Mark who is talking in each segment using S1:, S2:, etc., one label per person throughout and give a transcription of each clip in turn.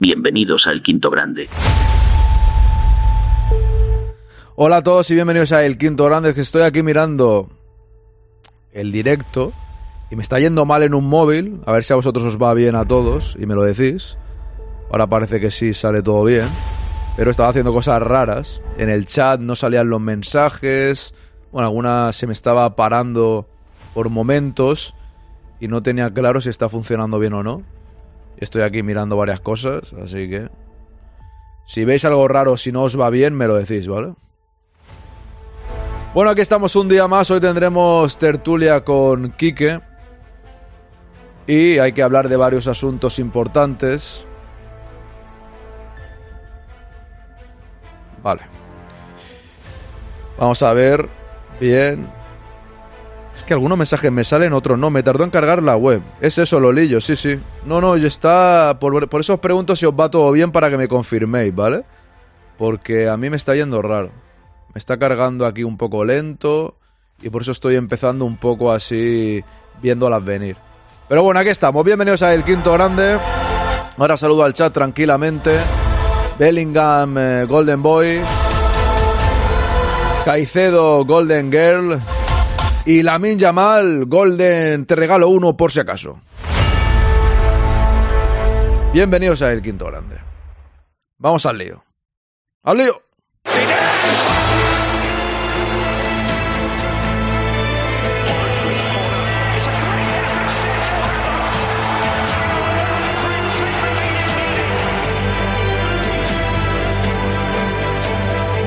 S1: Bienvenidos al Quinto Grande.
S2: Hola a todos y bienvenidos a El Quinto Grande, que estoy aquí mirando el directo y me está yendo mal en un móvil, a ver si a vosotros os va bien a todos y me lo decís. Ahora parece que sí sale todo bien, pero estaba haciendo cosas raras. En el chat no salían los mensajes, bueno, alguna se me estaba parando por momentos y no tenía claro si está funcionando bien o no. Estoy aquí mirando varias cosas, así que... Si veis algo raro, si no os va bien, me lo decís, ¿vale? Bueno, aquí estamos un día más. Hoy tendremos tertulia con Quique. Y hay que hablar de varios asuntos importantes. Vale. Vamos a ver. Bien. Es que algunos mensajes me salen, otros no. Me tardó en cargar la web. Es eso, Lolillo, sí, sí. No, no, está. Por, por eso os pregunto si os va todo bien para que me confirméis, ¿vale? Porque a mí me está yendo raro. Me está cargando aquí un poco lento. Y por eso estoy empezando un poco así. Viéndolas venir. Pero bueno, aquí estamos. Bienvenidos a El Quinto Grande. Ahora saludo al chat tranquilamente. Bellingham, eh, Golden Boy. Caicedo, Golden Girl. Y Lamin Yamal, Golden, te regalo uno por si acaso. Bienvenidos a El Quinto Grande. Vamos al lío. ¡Al lío!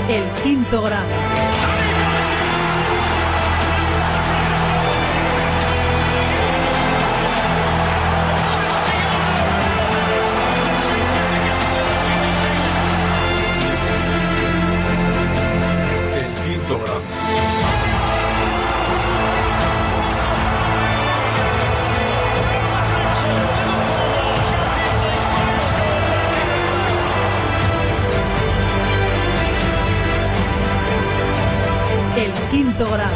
S3: El quinto grado.
S4: El quinto grado.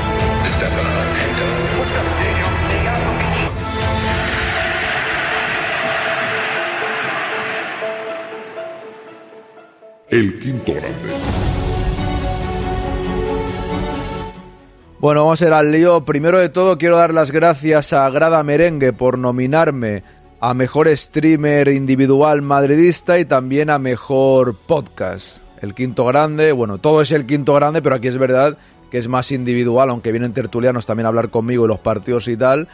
S3: El quinto
S4: grande.
S2: Bueno, vamos a ir al lío. Primero de todo, quiero dar las gracias a Grada Merengue por nominarme a mejor streamer individual madridista y también a mejor podcast. El quinto grande, bueno, todo es el quinto grande, pero aquí es verdad que es más individual, aunque vienen tertulianos también a hablar conmigo y los partidos y tal.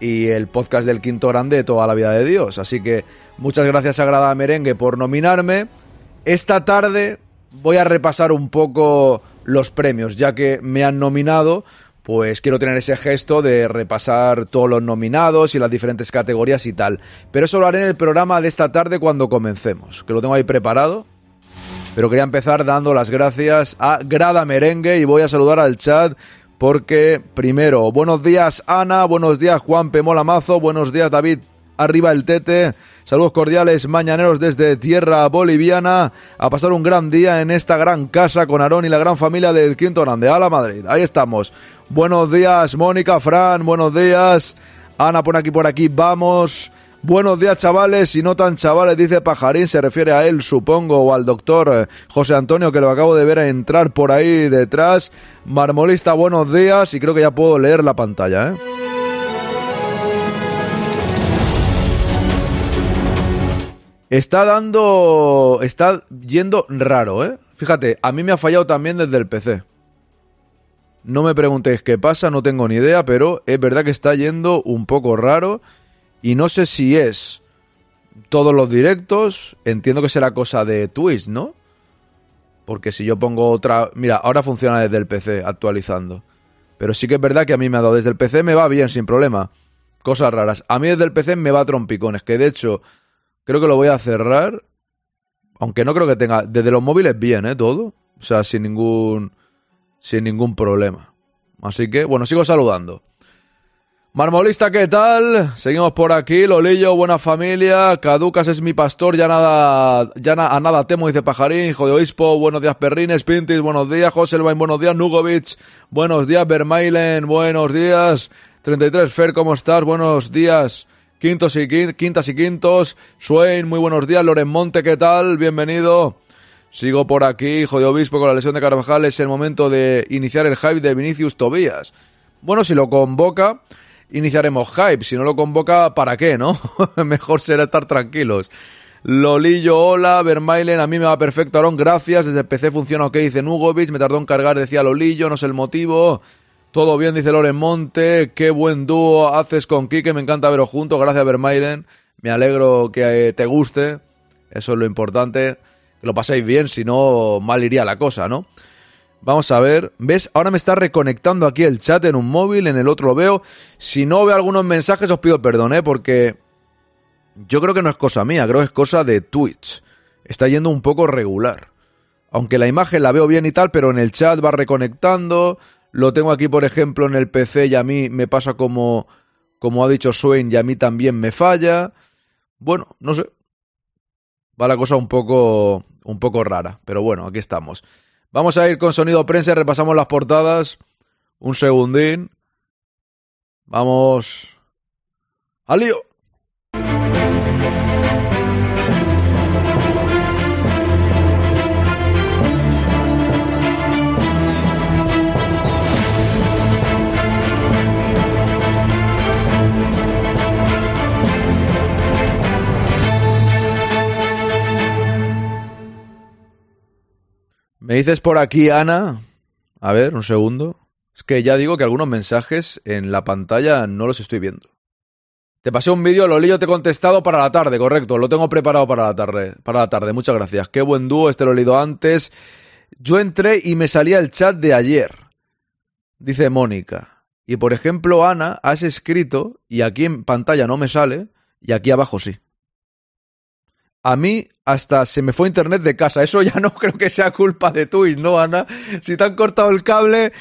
S2: Y el podcast del quinto grande de toda la vida de Dios. Así que muchas gracias a Grada Merengue por nominarme. Esta tarde voy a repasar un poco los premios, ya que me han nominado, pues quiero tener ese gesto de repasar todos los nominados y las diferentes categorías y tal. Pero eso lo haré en el programa de esta tarde cuando comencemos, que lo tengo ahí preparado. Pero quería empezar dando las gracias a Grada Merengue y voy a saludar al chat porque primero, buenos días Ana, buenos días Juan Pemola Mazo, buenos días David Arriba el Tete, saludos cordiales mañaneros desde tierra boliviana a pasar un gran día en esta gran casa con Aarón y la gran familia del Quinto Grande, a la Madrid, ahí estamos. Buenos días Mónica, Fran, buenos días. Ana pone aquí por aquí, vamos. Buenos días, chavales, y no tan chavales, dice Pajarín, se refiere a él, supongo, o al doctor eh, José Antonio, que lo acabo de ver entrar por ahí detrás. Marmolista, buenos días, y creo que ya puedo leer la pantalla, ¿eh? Está dando. Está yendo raro, ¿eh? Fíjate, a mí me ha fallado también desde el PC. No me preguntéis qué pasa, no tengo ni idea, pero es verdad que está yendo un poco raro. Y no sé si es todos los directos. Entiendo que será cosa de Twitch, ¿no? Porque si yo pongo otra... Mira, ahora funciona desde el PC, actualizando. Pero sí que es verdad que a mí me ha dado desde el PC, me va bien, sin problema. Cosas raras. A mí desde el PC me va a trompicones, que de hecho creo que lo voy a cerrar. Aunque no creo que tenga... Desde los móviles bien, ¿eh? Todo. O sea, sin ningún... Sin ningún problema. Así que, bueno, sigo saludando. Marmolista, ¿qué tal? Seguimos por aquí, Lolillo, buena familia, Caducas es mi pastor, ya nada, ya na- a nada temo, dice Pajarín, hijo de obispo, buenos días Perrines, Pintis, buenos días, Joselvain, buenos días, Nugovic, buenos días, Vermailen, buenos días, 33, Fer, ¿cómo estás? Buenos días, Quintos y quintas y quintos. Swain, muy buenos días. Loren Monte, ¿qué tal? Bienvenido. Sigo por aquí, hijo de obispo, con la lesión de Carvajal. Es el momento de iniciar el hype de Vinicius Tobías. Bueno, si lo convoca, iniciaremos hype. Si no lo convoca, ¿para qué, no? Mejor será estar tranquilos. Lolillo, hola, Vermailen, a mí me va perfecto, Aaron, gracias. Desde el PC funciona ok, dice Nugovic, me tardó en cargar, decía Lolillo, no sé el motivo. Todo bien, dice Loren Monte, qué buen dúo haces con Kike, me encanta veros juntos, gracias Vermailen. Me alegro que eh, te guste, eso es lo importante, que lo paséis bien, si no, mal iría la cosa, ¿no? Vamos a ver, ¿ves? Ahora me está reconectando aquí el chat en un móvil, en el otro lo veo. Si no veo algunos mensajes os pido perdón, ¿eh? Porque yo creo que no es cosa mía, creo que es cosa de Twitch. Está yendo un poco regular. Aunque la imagen la veo bien y tal, pero en el chat va reconectando. Lo tengo aquí, por ejemplo, en el PC y a mí me pasa como, como ha dicho Swain y a mí también me falla. Bueno, no sé. Va la cosa un poco, un poco rara, pero bueno, aquí estamos. Vamos a ir con sonido prensa, repasamos las portadas. Un segundín. Vamos. ¡Al lío! Me dices por aquí, Ana. A ver, un segundo. Es que ya digo que algunos mensajes en la pantalla no los estoy viendo. Te pasé un vídeo, Lolillo te he contestado para la tarde, correcto. Lo tengo preparado para la tarde. Para la tarde, muchas gracias. Qué buen dúo, este lo he leído antes. Yo entré y me salía el chat de ayer. Dice Mónica. Y por ejemplo, Ana, has escrito, y aquí en pantalla no me sale, y aquí abajo sí. A mí hasta se me fue internet de casa. Eso ya no creo que sea culpa de Twitch, ¿no, Ana? Si te han cortado el cable,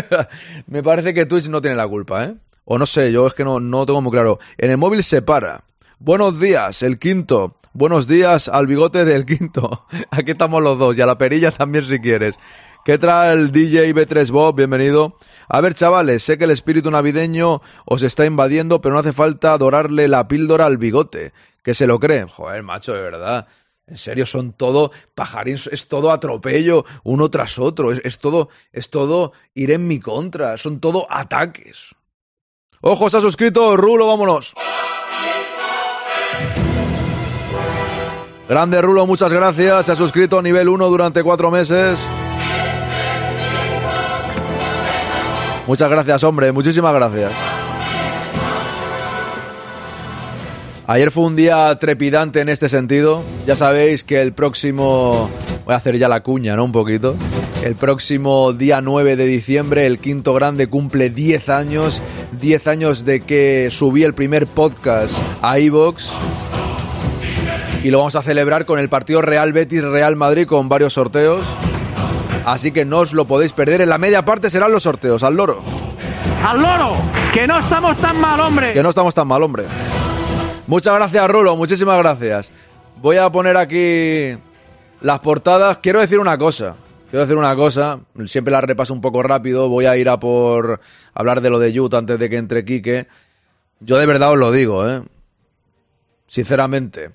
S2: me parece que Twitch no tiene la culpa, ¿eh? O no sé, yo es que no, no tengo muy claro. En el móvil se para. Buenos días, el quinto. Buenos días al bigote del quinto. Aquí estamos los dos y a la perilla también si quieres. ¿Qué tal DJ B3 Bob? Bienvenido. A ver, chavales, sé que el espíritu navideño os está invadiendo, pero no hace falta dorarle la píldora al bigote, que se lo cree. Joder, macho, de verdad. En serio, son todo pajarines, es todo atropello uno tras otro, es, es todo, es todo ir en mi contra, son todo ataques. Ojo, se ha suscrito Rulo, vámonos. Grande Rulo, muchas gracias. Se ha suscrito nivel 1 durante cuatro meses. Muchas gracias, hombre. Muchísimas gracias. Ayer fue un día trepidante en este sentido. Ya sabéis que el próximo... Voy a hacer ya la cuña, ¿no? Un poquito. El próximo día 9 de diciembre, el quinto grande cumple 10 años. 10 años de que subí el primer podcast a iVox. Y lo vamos a celebrar con el partido Real Betis Real Madrid con varios sorteos. Así que no os lo podéis perder. En la media parte serán los sorteos. Al loro.
S5: ¡Al loro! ¡Que no estamos tan mal, hombre!
S2: Que no estamos tan mal, hombre. Muchas gracias, Rulo. Muchísimas gracias. Voy a poner aquí las portadas. Quiero decir una cosa. Quiero decir una cosa. Siempre la repaso un poco rápido. Voy a ir a por hablar de lo de Yut antes de que entre Quique. Yo de verdad os lo digo, ¿eh? Sinceramente.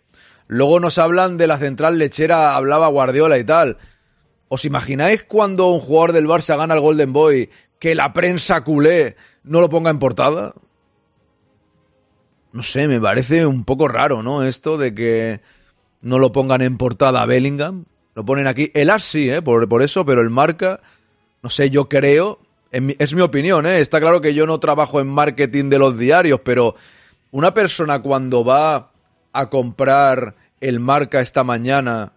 S2: Luego nos hablan de la central lechera, hablaba Guardiola y tal. ¿Os imagináis cuando un jugador del Barça gana el Golden Boy que la prensa culé no lo ponga en portada? No sé, me parece un poco raro, ¿no? Esto de que no lo pongan en portada a Bellingham. Lo ponen aquí. El As sí, ¿eh? Por, por eso, pero el marca, no sé, yo creo, es mi opinión, ¿eh? Está claro que yo no trabajo en marketing de los diarios, pero una persona cuando va a comprar el marca esta mañana,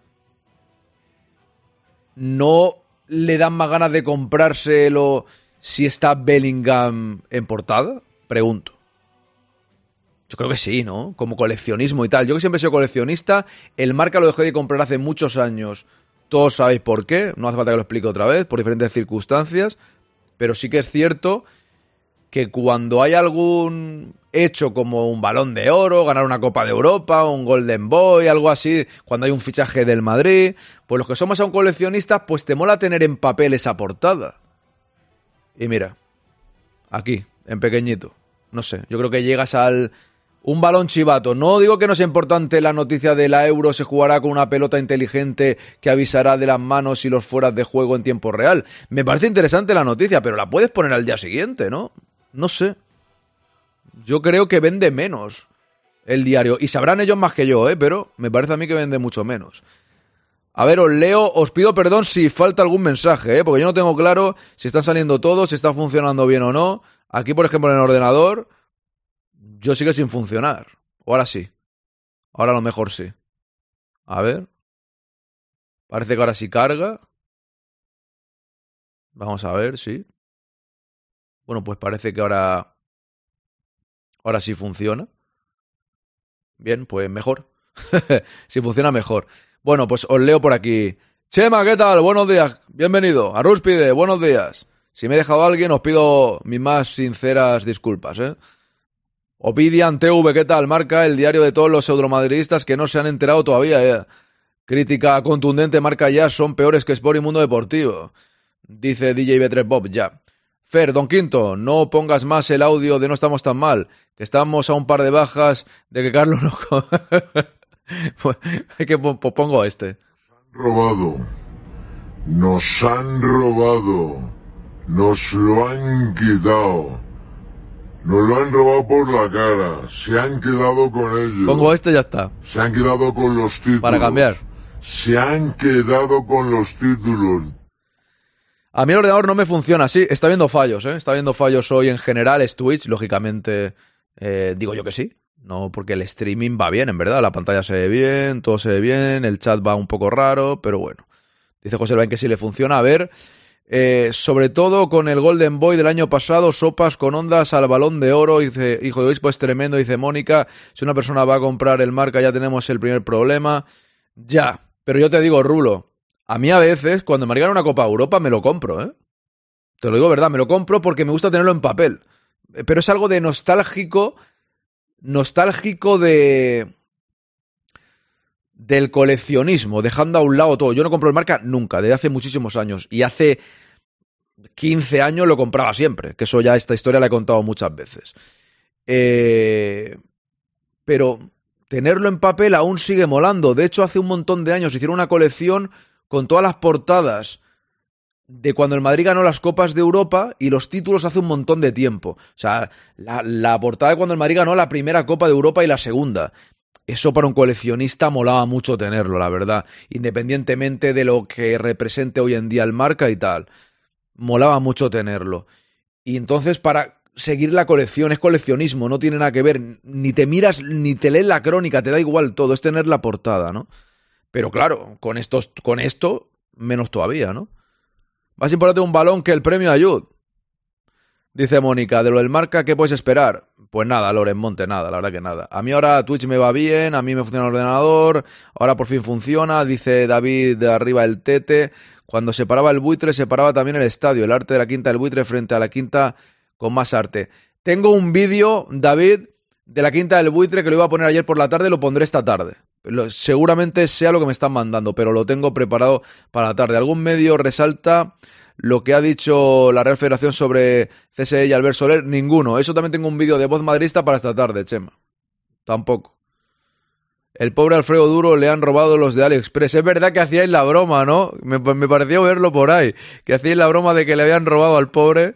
S2: ¿no le dan más ganas de comprárselo si está Bellingham en portada? Pregunto. Yo creo que sí, ¿no? Como coleccionismo y tal. Yo que siempre he sido coleccionista, el marca lo dejé de comprar hace muchos años. Todos sabéis por qué, no hace falta que lo explique otra vez, por diferentes circunstancias. Pero sí que es cierto que cuando hay algún hecho como un balón de oro, ganar una Copa de Europa, un Golden Boy, algo así, cuando hay un fichaje del Madrid, pues los que somos aún coleccionistas, pues te mola tener en papel esa portada. Y mira, aquí, en pequeñito. No sé, yo creo que llegas al Un balón chivato. No digo que no sea importante la noticia de la Euro, se jugará con una pelota inteligente que avisará de las manos y los fueras de juego en tiempo real. Me parece interesante la noticia, pero la puedes poner al día siguiente, ¿no? No sé. Yo creo que vende menos el diario. Y sabrán ellos más que yo, ¿eh? Pero me parece a mí que vende mucho menos. A ver, os leo, os pido perdón si falta algún mensaje, ¿eh? porque yo no tengo claro si están saliendo todos, si está funcionando bien o no. Aquí, por ejemplo, en el ordenador, yo sigue sin funcionar. ahora sí. Ahora a lo mejor sí. A ver. Parece que ahora sí carga. Vamos a ver, sí. Bueno, pues parece que ahora. Ahora sí funciona. Bien, pues mejor. si funciona mejor. Bueno, pues os leo por aquí. Chema, ¿qué tal? Buenos días. Bienvenido. A Ruspide, buenos días. Si me he dejado alguien, os pido mis más sinceras disculpas, ¿eh? Opidian TV, ¿qué tal? Marca el diario de todos los pseudomadridistas que no se han enterado todavía. Eh. Crítica contundente, marca ya, son peores que Sport y Mundo Deportivo. Dice DJ B3 Bob, ya. Fer, Don Quinto, no pongas más el audio de No estamos tan mal, que estamos a un par de bajas de que Carlos no... pues, que pues pongo este.
S4: Nos han robado. Nos han robado. Nos lo han quitado. Nos lo han robado por la cara. Se han quedado con ellos.
S2: Pongo este y ya está.
S4: Se han quedado con los títulos.
S2: Para cambiar.
S4: Se han quedado con los títulos.
S2: A mí el ordenador no me funciona así. Está viendo fallos, ¿eh? Está viendo fallos hoy en general. Es Twitch, lógicamente. Eh, digo yo que sí. No, porque el streaming va bien, en verdad. La pantalla se ve bien, todo se ve bien. El chat va un poco raro, pero bueno. Dice José Luis que sí le funciona. A ver. Eh, sobre todo con el Golden Boy del año pasado, sopas con ondas al balón de oro. Dice, hijo de obispo, es tremendo. Dice Mónica, si una persona va a comprar el marca ya tenemos el primer problema. Ya, pero yo te digo, Rulo, a mí a veces, cuando me regalan una Copa Europa, me lo compro, ¿eh? Te lo digo verdad, me lo compro porque me gusta tenerlo en papel. Pero es algo de nostálgico, nostálgico de del coleccionismo, dejando a un lado todo. Yo no compro el marca nunca, desde hace muchísimos años. Y hace 15 años lo compraba siempre, que eso ya esta historia la he contado muchas veces. Eh, pero tenerlo en papel aún sigue molando. De hecho, hace un montón de años hicieron una colección con todas las portadas de cuando el Madrid ganó las Copas de Europa y los títulos hace un montón de tiempo. O sea, la, portada de cuando el Madrid ganó la primera Copa de Europa y la segunda eso para un coleccionista molaba mucho tenerlo, la verdad, independientemente de lo que represente hoy en día el marca y tal. Molaba mucho tenerlo. Y entonces para seguir la colección es coleccionismo, no tiene nada que ver, ni te miras, ni te lees la crónica, te da igual todo, es tener la portada, ¿no? Pero claro, con, estos, con esto, menos todavía, ¿no? Más importante un balón que el premio Ayud. Dice Mónica, de lo del marca, ¿qué puedes esperar? Pues nada, Loren Monte, nada, la verdad que nada. A mí ahora Twitch me va bien, a mí me funciona el ordenador, ahora por fin funciona, dice David de arriba el tete. Cuando se paraba el buitre, se paraba también el estadio, el arte de la quinta del buitre frente a la quinta con más arte. Tengo un vídeo, David, de la quinta del buitre que lo iba a poner ayer por la tarde, lo pondré esta tarde. Seguramente sea lo que me están mandando, pero lo tengo preparado para la tarde. Algún medio resalta lo que ha dicho la Real Federación sobre CSE y Albert Soler, ninguno. Eso también tengo un vídeo de voz madrista para esta tarde, Chema. Tampoco. El pobre Alfredo Duro le han robado los de AliExpress. Es verdad que hacíais la broma, ¿no? Me, me pareció verlo por ahí. Que hacíais la broma de que le habían robado al pobre.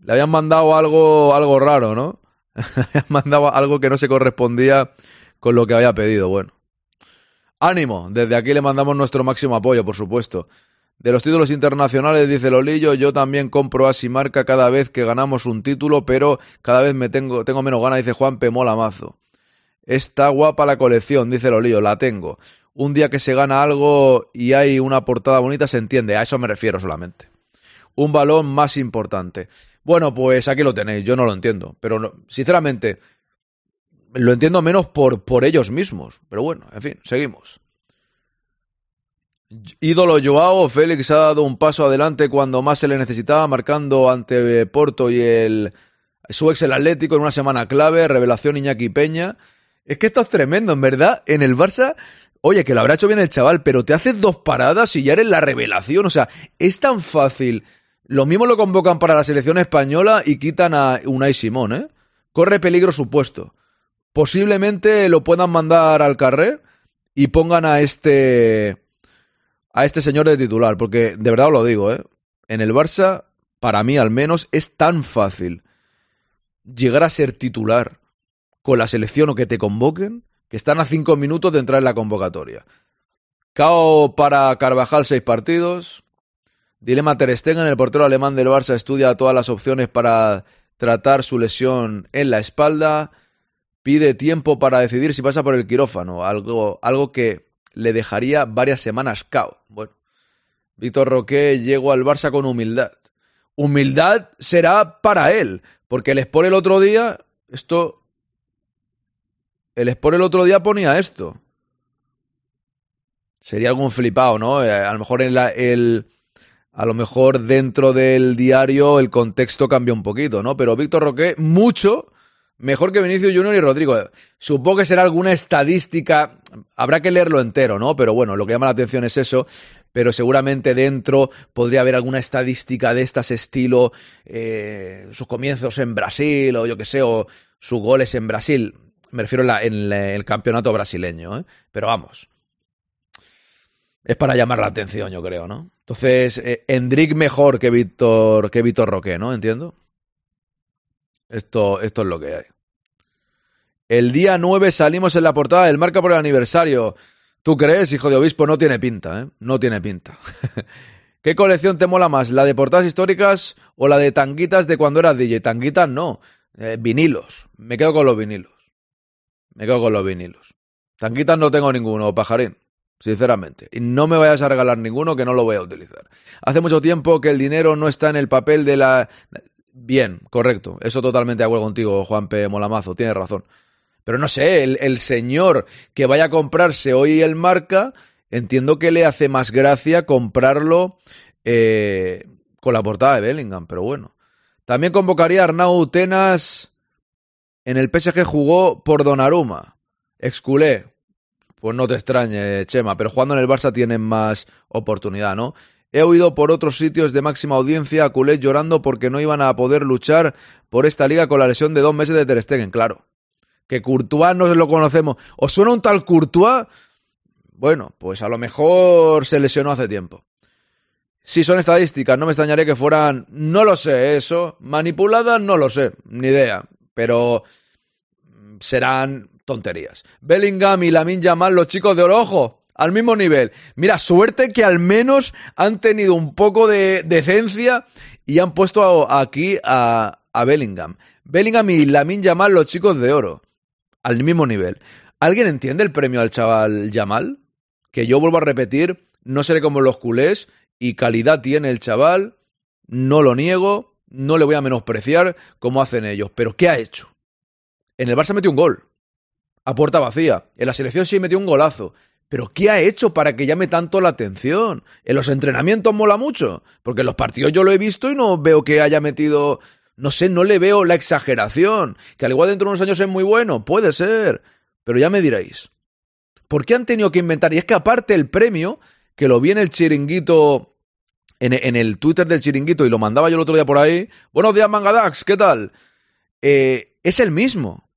S2: Le habían mandado algo, algo raro, ¿no? le habían mandado algo que no se correspondía con lo que había pedido. Bueno. Ánimo. Desde aquí le mandamos nuestro máximo apoyo, por supuesto. De los títulos internacionales, dice Lolillo, yo también compro Marca cada vez que ganamos un título, pero cada vez me tengo, tengo menos ganas, dice Juan Pemola Mazo. Está guapa la colección, dice Lolillo, la tengo. Un día que se gana algo y hay una portada bonita, se entiende, a eso me refiero solamente. Un balón más importante. Bueno, pues aquí lo tenéis, yo no lo entiendo, pero sinceramente lo entiendo menos por, por ellos mismos. Pero bueno, en fin, seguimos. Ídolo Joao, Félix ha dado un paso adelante cuando más se le necesitaba, marcando ante Porto y el su ex el Atlético en una semana clave, revelación Iñaki Peña. Es que esto es tremendo, en verdad, en el Barça, oye, que lo habrá hecho bien el chaval, pero te haces dos paradas y ya eres la revelación, o sea, es tan fácil. Lo mismo lo convocan para la selección española y quitan a Unai Simón, ¿eh? Corre peligro su puesto. Posiblemente lo puedan mandar al carrer y pongan a este a este señor de titular, porque de verdad os lo digo, ¿eh? en el Barça, para mí al menos, es tan fácil llegar a ser titular con la selección o que te convoquen, que están a cinco minutos de entrar en la convocatoria. Cao para Carvajal seis partidos. Dilema Ter Stegen, el portero alemán del Barça estudia todas las opciones para tratar su lesión en la espalda. Pide tiempo para decidir si pasa por el quirófano, algo, algo que le dejaría varias semanas cao. Bueno, Víctor Roque llegó al Barça con humildad. Humildad será para él, porque el Sport el otro día, esto... El Sport el otro día ponía esto. Sería algún flipado, ¿no? Eh, a lo mejor en la, el... A lo mejor dentro del diario el contexto cambia un poquito, ¿no? Pero Víctor Roque, mucho mejor que Vinicius Junior y Rodrigo. Supongo que será alguna estadística, habrá que leerlo entero, ¿no? Pero bueno, lo que llama la atención es eso pero seguramente dentro podría haber alguna estadística de estas estilo eh, sus comienzos en Brasil o yo que sé, o sus goles en Brasil. Me refiero en, el campeonato brasileño, ¿eh? pero vamos. Es para llamar la atención, yo creo, ¿no? Entonces, eh, mejor que Víctor, que Víctor Roque, ¿no? Entiendo. Esto, esto es lo que hay. El día 9 salimos en la portada del marca por el aniversario. ¿Tú crees, hijo de obispo? No tiene pinta, ¿eh? No tiene pinta. ¿Qué colección te mola más? ¿La de portadas históricas o la de tanguitas de cuando eras DJ? Tanguitas no. Eh, vinilos. Me quedo con los vinilos. Me quedo con los vinilos. Tanguitas no tengo ninguno, pajarín. Sinceramente. Y no me vayas a regalar ninguno que no lo voy a utilizar. Hace mucho tiempo que el dinero no está en el papel de la... Bien, correcto. Eso totalmente de acuerdo contigo, Juan P. Molamazo. Tienes razón. Pero no sé, el, señor que vaya a comprarse hoy el marca, entiendo que le hace más gracia comprarlo eh, con la portada de Bellingham, pero bueno. También convocaría a Arnau Tenas. En el PSG jugó por Donnarumma. Exculé. Pues no te extrañe, Chema, pero jugando en el Barça tienen más oportunidad, ¿no? He oído por otros sitios de máxima audiencia a culés llorando porque no iban a poder luchar por esta liga con la lesión de dos meses de Ter Stegen, claro que Courtois no lo conocemos. ¿Os suena un tal Courtois? Bueno, pues a lo mejor se lesionó hace tiempo. Si son estadísticas, no me extrañaría que fueran, no lo sé, eso, manipuladas, no lo sé, ni idea, pero serán tonterías. Bellingham y Lamin Yamal, los chicos de oro, al mismo nivel. Mira, suerte que al menos han tenido un poco de decencia y han puesto aquí a, a Bellingham. Bellingham y Lamin Yamal, los chicos de oro al mismo nivel. ¿Alguien entiende el premio al chaval Yamal? Que yo vuelvo a repetir, no seré como los culés y calidad tiene el chaval, no lo niego, no le voy a menospreciar como hacen ellos, pero ¿qué ha hecho? En el Barça metió un gol, a puerta vacía, en la selección sí metió un golazo, pero ¿qué ha hecho para que llame tanto la atención? En los entrenamientos mola mucho, porque en los partidos yo lo he visto y no veo que haya metido no sé, no le veo la exageración. Que al igual dentro de unos años es muy bueno, puede ser. Pero ya me diréis. ¿Por qué han tenido que inventar? Y es que aparte el premio, que lo vi en el chiringuito, en, el Twitter del chiringuito y lo mandaba yo el otro día por ahí. Buenos días, Mangadax, ¿qué tal? Eh, es el mismo.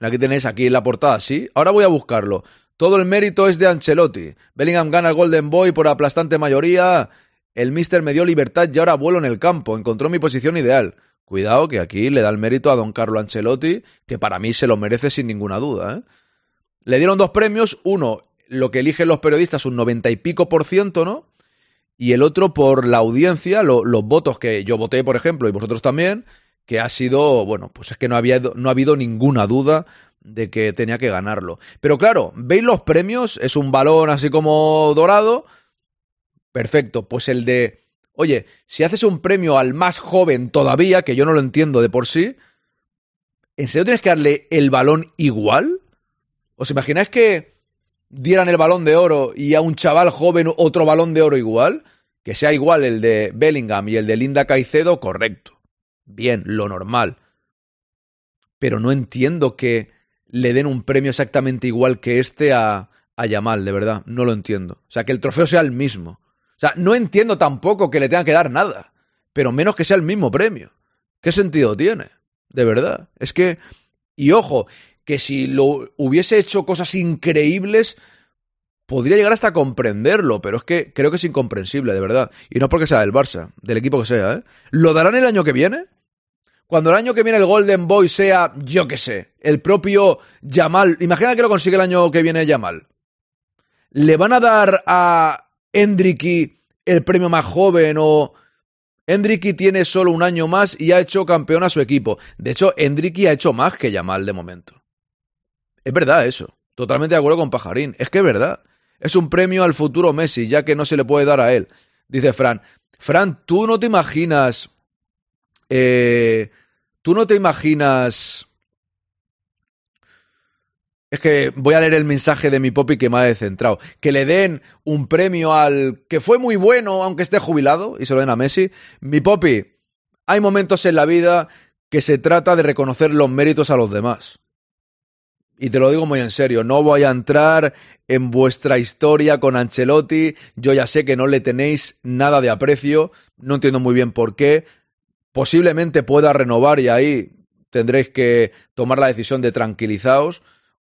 S2: Aquí tenéis aquí en la portada, sí. Ahora voy a buscarlo. Todo el mérito es de Ancelotti. Bellingham gana el Golden Boy por aplastante mayoría. El Mister me dio libertad y ahora vuelo en el campo. Encontró mi posición ideal. Cuidado que aquí le da el mérito a don Carlo Ancelotti, que para mí se lo merece sin ninguna duda. ¿eh? Le dieron dos premios, uno, lo que eligen los periodistas, un noventa y pico por ciento, ¿no? Y el otro por la audiencia, los votos que yo voté, por ejemplo, y vosotros también, que ha sido, bueno, pues es que no, había, no ha habido ninguna duda de que tenía que ganarlo. Pero claro, veis los premios, es un balón así como dorado. Perfecto, pues el de Oye, si haces un premio al más joven todavía, que yo no lo entiendo de por sí, ¿en serio tienes que darle el balón igual? ¿Os imagináis que dieran el balón de oro y a un chaval joven otro balón de oro igual? Que sea igual el de Bellingham y el de Linda Caicedo, correcto. Bien, lo normal. Pero no entiendo que le den un premio exactamente igual que este a, a Yamal, de verdad. No lo entiendo. O sea, que el trofeo sea el mismo. O sea, no entiendo tampoco que le tenga que dar nada, pero menos que sea el mismo premio. ¿Qué sentido tiene? De verdad. Es que, y ojo, que si lo hubiese hecho cosas increíbles, podría llegar hasta comprenderlo, pero es que creo que es incomprensible, de verdad. Y no porque sea del Barça, del equipo que sea, ¿eh? ¿Lo darán el año que viene? Cuando el año que viene el Golden Boy sea, yo qué sé, el propio Yamal. Imagina que lo consigue el año que viene Yamal. ¿Le van a dar a Hendricky el premio más joven o Hendricky tiene solo un año más y ha hecho campeón a su equipo. De hecho, Hendricky ha hecho más que Yamal de momento. Es verdad eso. Totalmente de acuerdo con Pajarín. Es que es verdad. Es un premio al futuro Messi, ya que no se le puede dar a él. Dice Fran. Fran, tú no te imaginas. Eh, tú no te imaginas es que voy a leer el mensaje de mi popi que me ha descentrado. Que le den un premio al que fue muy bueno, aunque esté jubilado, y se lo den a Messi. Mi popi, hay momentos en la vida que se trata de reconocer los méritos a los demás. Y te lo digo muy en serio, no voy a entrar en vuestra historia con Ancelotti. Yo ya sé que no le tenéis nada de aprecio, no entiendo muy bien por qué. Posiblemente pueda renovar y ahí tendréis que tomar la decisión de tranquilizaos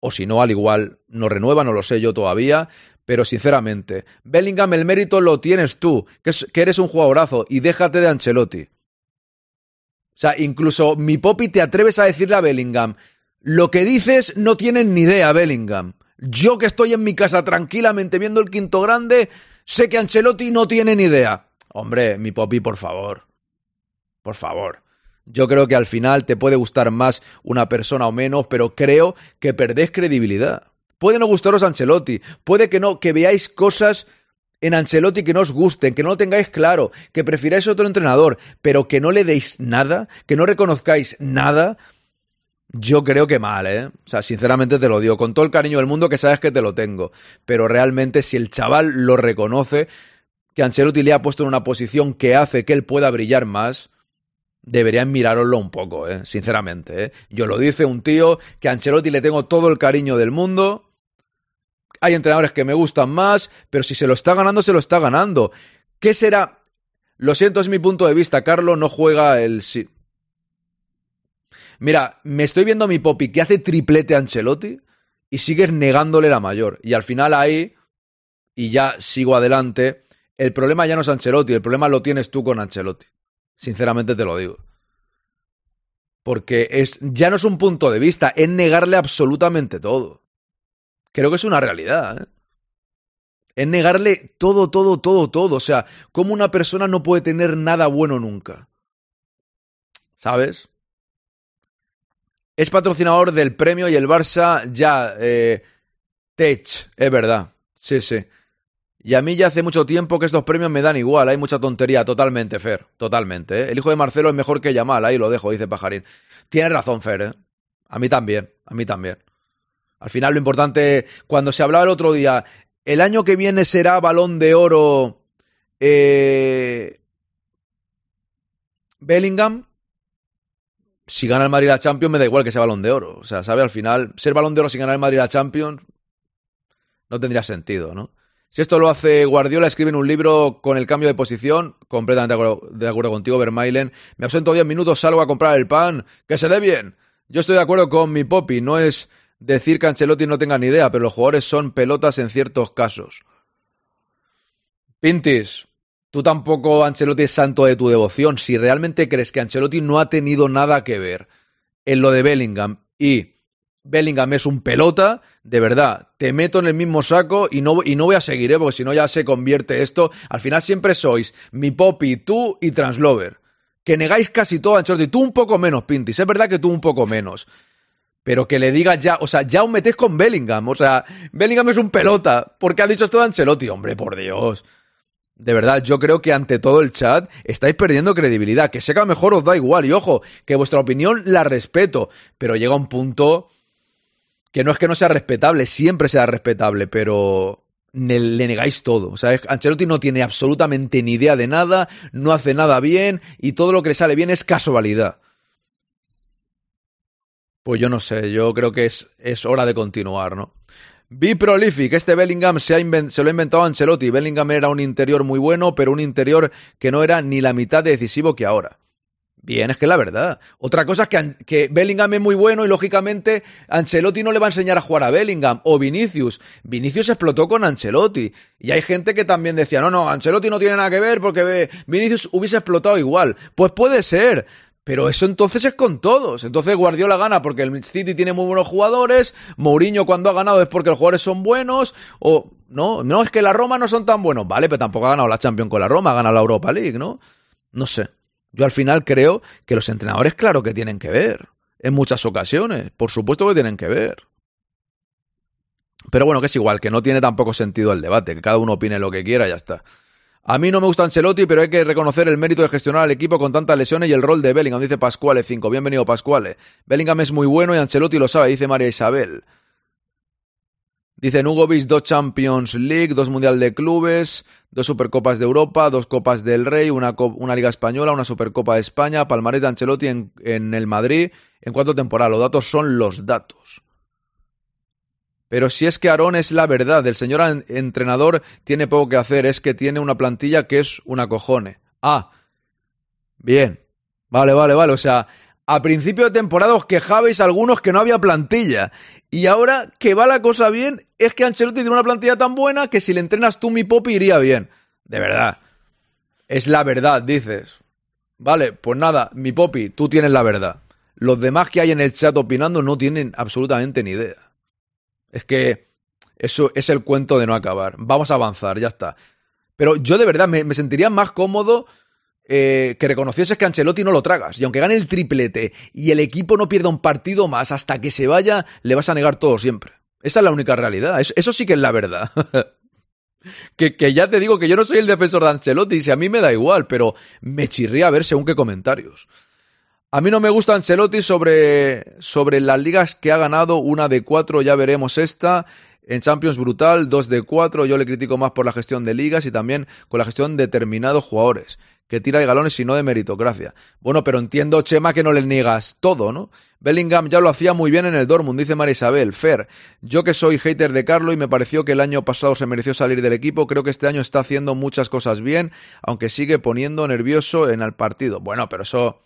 S2: o si no, al igual no renueva, no lo sé yo todavía. Pero sinceramente, Bellingham, el mérito lo tienes tú, que, que eres un jugadorazo, y déjate de Ancelotti. O sea, incluso mi popi te atreves a decirle a Bellingham, lo que dices no tienes ni idea, Bellingham. Yo que estoy en mi casa tranquilamente viendo el quinto grande, sé que Ancelotti no tiene ni idea. Hombre, mi popi, por favor. Por favor. Yo creo que al final te puede gustar más una persona o menos, pero creo que perdés credibilidad. Puede no gustaros Ancelotti, puede que no, que veáis cosas en Ancelotti que no os gusten, que no lo tengáis claro, que prefiráis otro entrenador, pero que no le deis nada, que no reconozcáis nada. Yo creo que mal, ¿eh? O sea, sinceramente te lo digo, con todo el cariño del mundo que sabes que te lo tengo. Pero realmente si el chaval lo reconoce, que Ancelotti le ha puesto en una posición que hace que él pueda brillar más, deberían miraroslo un poco, ¿eh? sinceramente. ¿eh? Yo lo dice un tío que a Ancelotti le tengo todo el cariño del mundo. Hay entrenadores que me gustan más, pero si se lo está ganando, se lo está ganando. ¿Qué será? Lo siento, es mi punto de vista. Carlos no juega el... Mira, me estoy viendo a mi Popi que hace triplete a Ancelotti y sigues negándole la mayor. Y al final ahí, y ya sigo adelante, el problema ya no es Ancelotti, el problema lo tienes tú con Ancelotti. Sinceramente te lo digo. Porque es, ya no es un punto de vista, es negarle absolutamente todo. Creo que es una realidad. ¿eh? Es negarle todo, todo, todo, todo. O sea, como una persona no puede tener nada bueno nunca. ¿Sabes? Es patrocinador del premio y el Barça ya... Eh, Tech, es verdad. Sí, sí. Y a mí ya hace mucho tiempo que estos premios me dan igual, hay mucha tontería, totalmente, Fer, totalmente. ¿eh? El hijo de Marcelo es mejor que Yamal, ahí lo dejo, dice Pajarín. Tienes razón, Fer, ¿eh? A mí también, a mí también. Al final lo importante, cuando se hablaba el otro día, el año que viene será balón de oro eh, Bellingham. Si gana el Madrid la Champions, me da igual que sea balón de oro. O sea, ¿sabe? Al final, ser balón de oro sin ganar el Madrid la Champions no tendría sentido, ¿no? Si esto lo hace Guardiola, escribe en un libro con el cambio de posición, completamente de acuerdo, contigo, Vermailen. Me ausento 10 minutos, salgo a comprar el pan, que se dé bien. Yo estoy de acuerdo con mi Poppy, no es decir que Ancelotti no tenga ni idea, pero los jugadores son pelotas en ciertos casos. Pintis, tú tampoco Ancelotti es santo de tu devoción. Si realmente crees que Ancelotti no ha tenido nada que ver en lo de Bellingham y Bellingham es un pelota, de verdad, te meto en el mismo saco y no, y no voy a seguir, ¿eh? porque si no ya se convierte esto. Al final siempre sois mi Poppy, tú y Translover. Que negáis casi todo a Ancelotti. Tú un poco menos, Pintis. Es verdad que tú un poco menos. Pero que le digas ya, o sea, ya os metéis con Bellingham. O sea, Bellingham es un pelota. porque ha dicho esto de Ancelotti? Hombre, por Dios. De verdad, yo creo que ante todo el chat estáis perdiendo credibilidad. Que sé que a lo mejor os da igual. Y ojo, que vuestra opinión la respeto. Pero llega un punto que no es que no sea respetable, siempre sea respetable, pero le negáis todo. O sea, Ancelotti no tiene absolutamente ni idea de nada, no hace nada bien y todo lo que le sale bien es casualidad. Pues yo no sé, yo creo que es, es hora de continuar, ¿no? Be Prolific, este Bellingham se, se lo ha inventado Ancelotti. Bellingham era un interior muy bueno, pero un interior que no era ni la mitad de decisivo que ahora. Bien, es que la verdad. Otra cosa es que, que, Bellingham es muy bueno y lógicamente Ancelotti no le va a enseñar a jugar a Bellingham o Vinicius. Vinicius explotó con Ancelotti. Y hay gente que también decía, no, no, Ancelotti no tiene nada que ver porque Vinicius hubiese explotado igual. Pues puede ser. Pero eso entonces es con todos. Entonces Guardiola gana porque el City tiene muy buenos jugadores, Mourinho cuando ha ganado es porque los jugadores son buenos, o no, no es que la Roma no son tan buenos, vale, pero tampoco ha ganado la Champions con la Roma, ha ganado la Europa League, ¿no? No sé. Yo al final creo que los entrenadores, claro que tienen que ver. En muchas ocasiones. Por supuesto que tienen que ver. Pero bueno, que es igual, que no tiene tampoco sentido el debate, que cada uno opine lo que quiera y ya está. A mí no me gusta Ancelotti, pero hay que reconocer el mérito de gestionar al equipo con tantas lesiones y el rol de Bellingham, dice Pascuale 5. Bienvenido, Pascuale. Bellingham es muy bueno y Ancelotti lo sabe, dice María Isabel. Dice Nugovic, dos Champions League, dos Mundial de Clubes, dos Supercopas de Europa, dos Copas del Rey, una, una Liga Española, una Supercopa de España, palmarés de Ancelotti en, en el Madrid. En cuanto temporada, los datos son los datos. Pero si es que Aarón es la verdad, el señor entrenador tiene poco que hacer, es que tiene una plantilla que es una cojone. Ah, bien. Vale, vale, vale. O sea, a principio de temporada os quejabais algunos que no había plantilla. Y ahora que va la cosa bien, es que Ancelotti tiene una plantilla tan buena que si le entrenas tú mi popi iría bien. De verdad. Es la verdad, dices. Vale, pues nada, mi popi, tú tienes la verdad. Los demás que hay en el chat opinando no tienen absolutamente ni idea. Es que eso es el cuento de no acabar. Vamos a avanzar, ya está. Pero yo de verdad me, me sentiría más cómodo eh, que reconocieses que Ancelotti no lo tragas. Y aunque gane el triplete y el equipo no pierda un partido más hasta que se vaya, le vas a negar todo siempre. Esa es la única realidad. Eso, sí que es la verdad. que, ya te digo que yo no soy el defensor de Ancelotti, si a mí me da igual, pero me chirría a ver según qué comentarios. A mí no me gusta Ancelotti sobre, sobre las ligas que ha ganado, una de cuatro, ya veremos esta. En Champions brutal, dos de cuatro. Yo le critico más por la gestión de ligas y también con la gestión de determinados jugadores que tira de galones y no de meritocracia. Bueno, pero entiendo, Chema, que no le niegas todo, ¿no? Bellingham ya lo hacía muy bien en el Dortmund, dice María Isabel. Fer, yo que soy hater de Carlo y me pareció que el año pasado se mereció salir del equipo, creo que este año está haciendo muchas cosas bien, aunque sigue poniendo nervioso en el partido. Bueno, pero eso,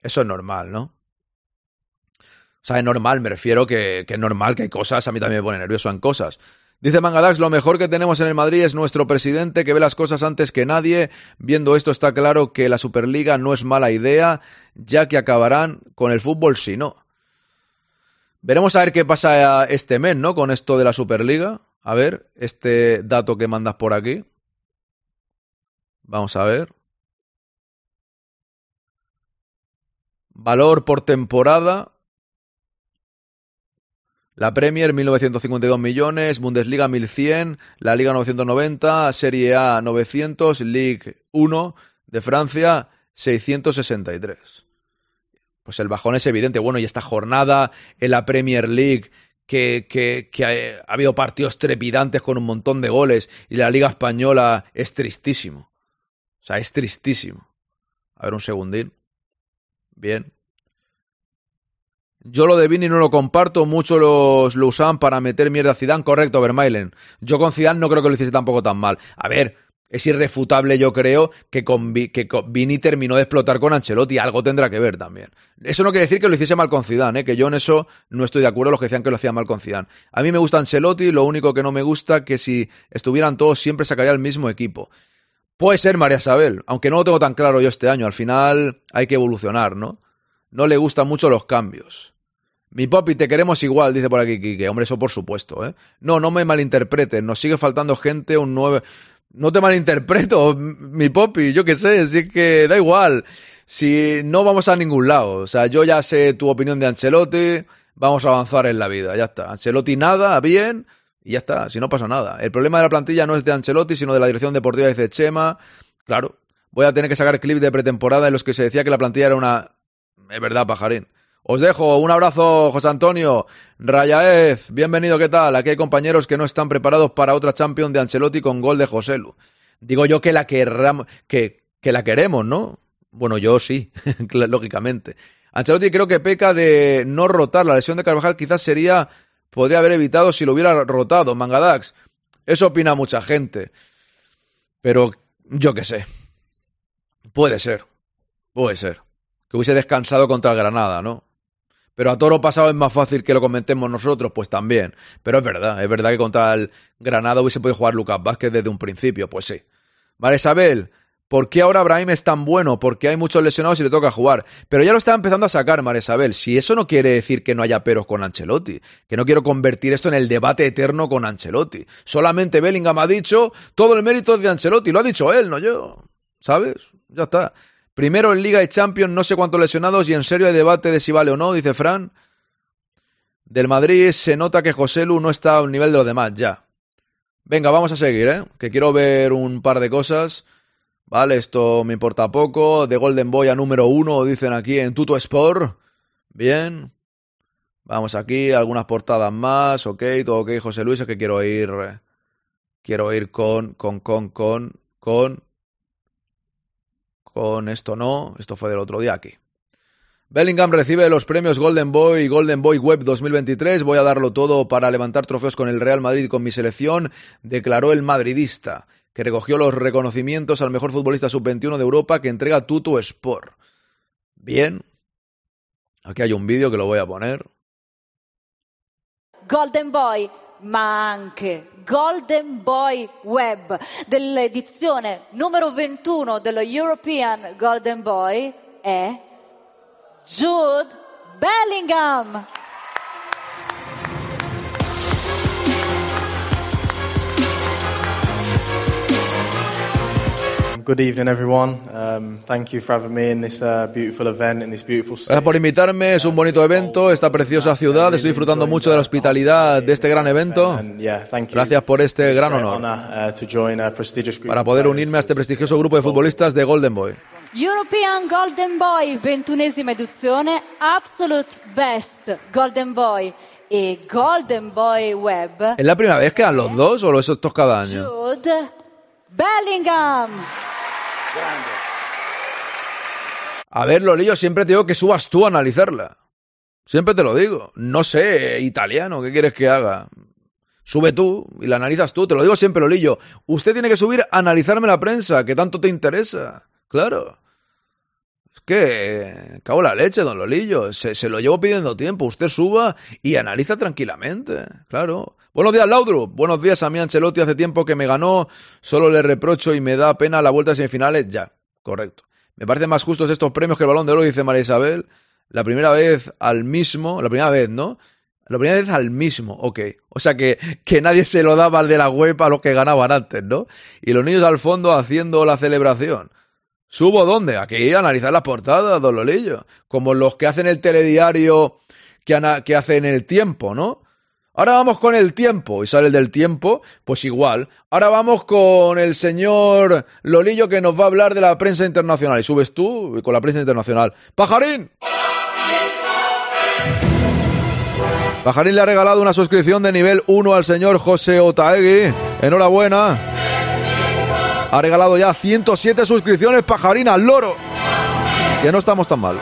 S2: eso es normal, ¿no? O sea, es normal, me refiero que, que es normal que hay cosas, a mí también me pone nervioso en cosas. Dice Mangadax, lo mejor que tenemos en el Madrid es nuestro presidente que ve las cosas antes que nadie. Viendo esto está claro que la Superliga no es mala idea, ya que acabarán con el fútbol si no. Veremos a ver qué pasa este mes, ¿no? Con esto de la Superliga. A ver, este dato que mandas por aquí. Vamos a ver. Valor por temporada. La Premier 1952 millones, Bundesliga 1100, la Liga 990, Serie A 900, Ligue 1 de Francia 663. Pues el bajón es evidente. Bueno, y esta jornada en la Premier League que, que, ha, ha, habido partidos trepidantes con un montón de goles y la Liga Española es tristísimo. O sea, es tristísimo. A ver un segundín. Bien. Yo lo de Vini no lo comparto, muchos los, lo usan para meter mierda a Zidane, correcto, Vermailen. Yo con Zidane no creo que lo hiciese tampoco tan mal. A ver, es irrefutable yo creo que, con, Vini terminó de explotar con Ancelotti, algo tendrá que ver también. Eso no quiere decir que lo hiciese mal con Zidane, ¿eh? que yo en eso no estoy de acuerdo los que decían que lo hacía mal con Zidane. A mí me gusta Ancelotti, lo único que no me gusta que si estuvieran todos siempre sacaría el mismo equipo. Puede ser María Isabel, aunque no lo tengo tan claro yo este año, al final hay que evolucionar, ¿no? No le gustan mucho los cambios. Mi Popi, te queremos igual, dice por aquí Kike. Hombre, eso por supuesto, ¿eh? No, no me malinterpreten. Nos sigue faltando gente, un nueve... No te malinterpreto, mi Popi, yo qué sé, si es que da igual. Si no vamos a ningún lado. O sea, yo ya sé tu opinión de Ancelotti, vamos a avanzar en la vida, ya está. Ancelotti nada, bien, y ya está, si no pasa nada. El problema de la plantilla no es de Ancelotti, sino de la dirección deportiva, dice Chema. Claro, voy a tener que sacar clips de pretemporada en los que se decía que la plantilla era una... Es verdad, pajarín. Os dejo un abrazo, José Antonio. Rayaez, bienvenido, ¿qué tal? Aquí hay compañeros que no están preparados para otra Champions de Ancelotti con gol de Joselu. Digo yo que la querramos, que, la queremos, ¿no? Bueno, yo sí, lógicamente. Ancelotti creo que peca de no rotar. La lesión de Carvajal quizás sería, podría haber evitado si lo hubiera rotado. Mangadax. Eso opina mucha gente. Pero yo qué sé. Puede ser. Puede ser. que hubiese descansado contra el Granada, ¿no? Pero a toro pasado es más fácil que lo comentemos nosotros, pues también. Pero es verdad, es verdad que contra el Granada hubiese podido jugar Lucas Vázquez desde un principio, pues sí. Vale, Isabel, ¿por qué ahora Brahim es tan bueno? Porque hay muchos lesionados y le toca jugar. Pero ya lo está empezando a sacar, Maresabel. Si eso no quiere decir que no haya peros con Ancelotti, que no quiero convertir esto en el debate eterno con Ancelotti. Solamente Bellingham ha dicho todo el mérito de Ancelotti, lo ha dicho él, no yo. ¿Sabes? Ya está. Primero en Liga y Champions, no sé cuántos lesionados y en serio hay debate de si vale o no, dice Fran. Del Madrid se nota que José Lu no está al nivel de los demás, ya. Venga, vamos a seguir, ¿eh? Que quiero ver un par de cosas. Vale, esto me importa poco. De Golden Boy a número uno, dicen aquí en Tuto Sport. Bien. Vamos aquí, algunas portadas más. Ok, todo ok, José Luis, es que quiero ir. Quiero ir con, con, con, con, con con esto no, esto fue del otro día aquí. Bellingham recibe los premios Golden Boy y Golden Boy Web 2023. Voy a darlo todo para levantar trofeos con el Real Madrid y con mi selección, declaró el madridista, que recogió los reconocimientos al mejor futbolista sub-21 de Europa que entrega Tutu Sport. Bien. Aquí hay un vídeo que lo voy a poner.
S6: Golden Boy ma anche Golden Boy Web dell'edizione numero 21 dello European Golden Boy è Jude Bellingham.
S7: Good evening, everyone. Um, thank you for having me in this uh, beautiful event in this beautiful city.
S2: Gracias por invitarme, es un bonito evento, esta preciosa ciudad, estoy disfrutando mucho de la hospitalidad de este gran evento. Gracias por este gran honor
S7: uh,
S2: para poder unirme a este prestigioso grupo de futbolistas de Golden Boy.
S6: European Golden Boy, ventunesima edizione, Absolute Best Golden Boy e Golden Boy Web.
S2: ¿Es la primera vez que dan los dos o los estos cada año?
S6: Jude Bellingham.
S2: A ver, Lolillo, siempre te digo que subas tú a analizarla. Siempre te lo digo. No sé, italiano, ¿qué quieres que haga? Sube tú y la analizas tú. Te lo digo siempre, Lolillo. Usted tiene que subir a analizarme la prensa, que tanto te interesa. Claro. Es que, cago la leche, don Lolillo. Se, se lo llevo pidiendo tiempo. Usted suba y analiza tranquilamente. Claro. Buenos días, Laudrup. Buenos días a mí, Ancelotti. Hace tiempo que me ganó. Solo le reprocho y me da pena la vuelta a semifinales. Ya, correcto. Me parecen más justos estos premios que el balón de oro, dice María Isabel. La primera vez al mismo. La primera vez, ¿no? La primera vez al mismo, ok. O sea que, que nadie se lo daba al de la web a los que ganaban antes, ¿no? Y los niños al fondo haciendo la celebración. ¿Subo dónde? Aquí a analizar las portadas, don Lolillo. Como los que hacen el telediario que, que hacen el tiempo, ¿no? Ahora vamos con el tiempo. Y sale el del tiempo, pues igual. Ahora vamos con el señor Lolillo que nos va a hablar de la prensa internacional. Y subes tú con la prensa internacional. ¡Pajarín! Pajarín le ha regalado una suscripción de nivel 1 al señor José Otaegui. Enhorabuena. Ha regalado ya 107 suscripciones, Pajarín, al loro. Que no estamos tan mal.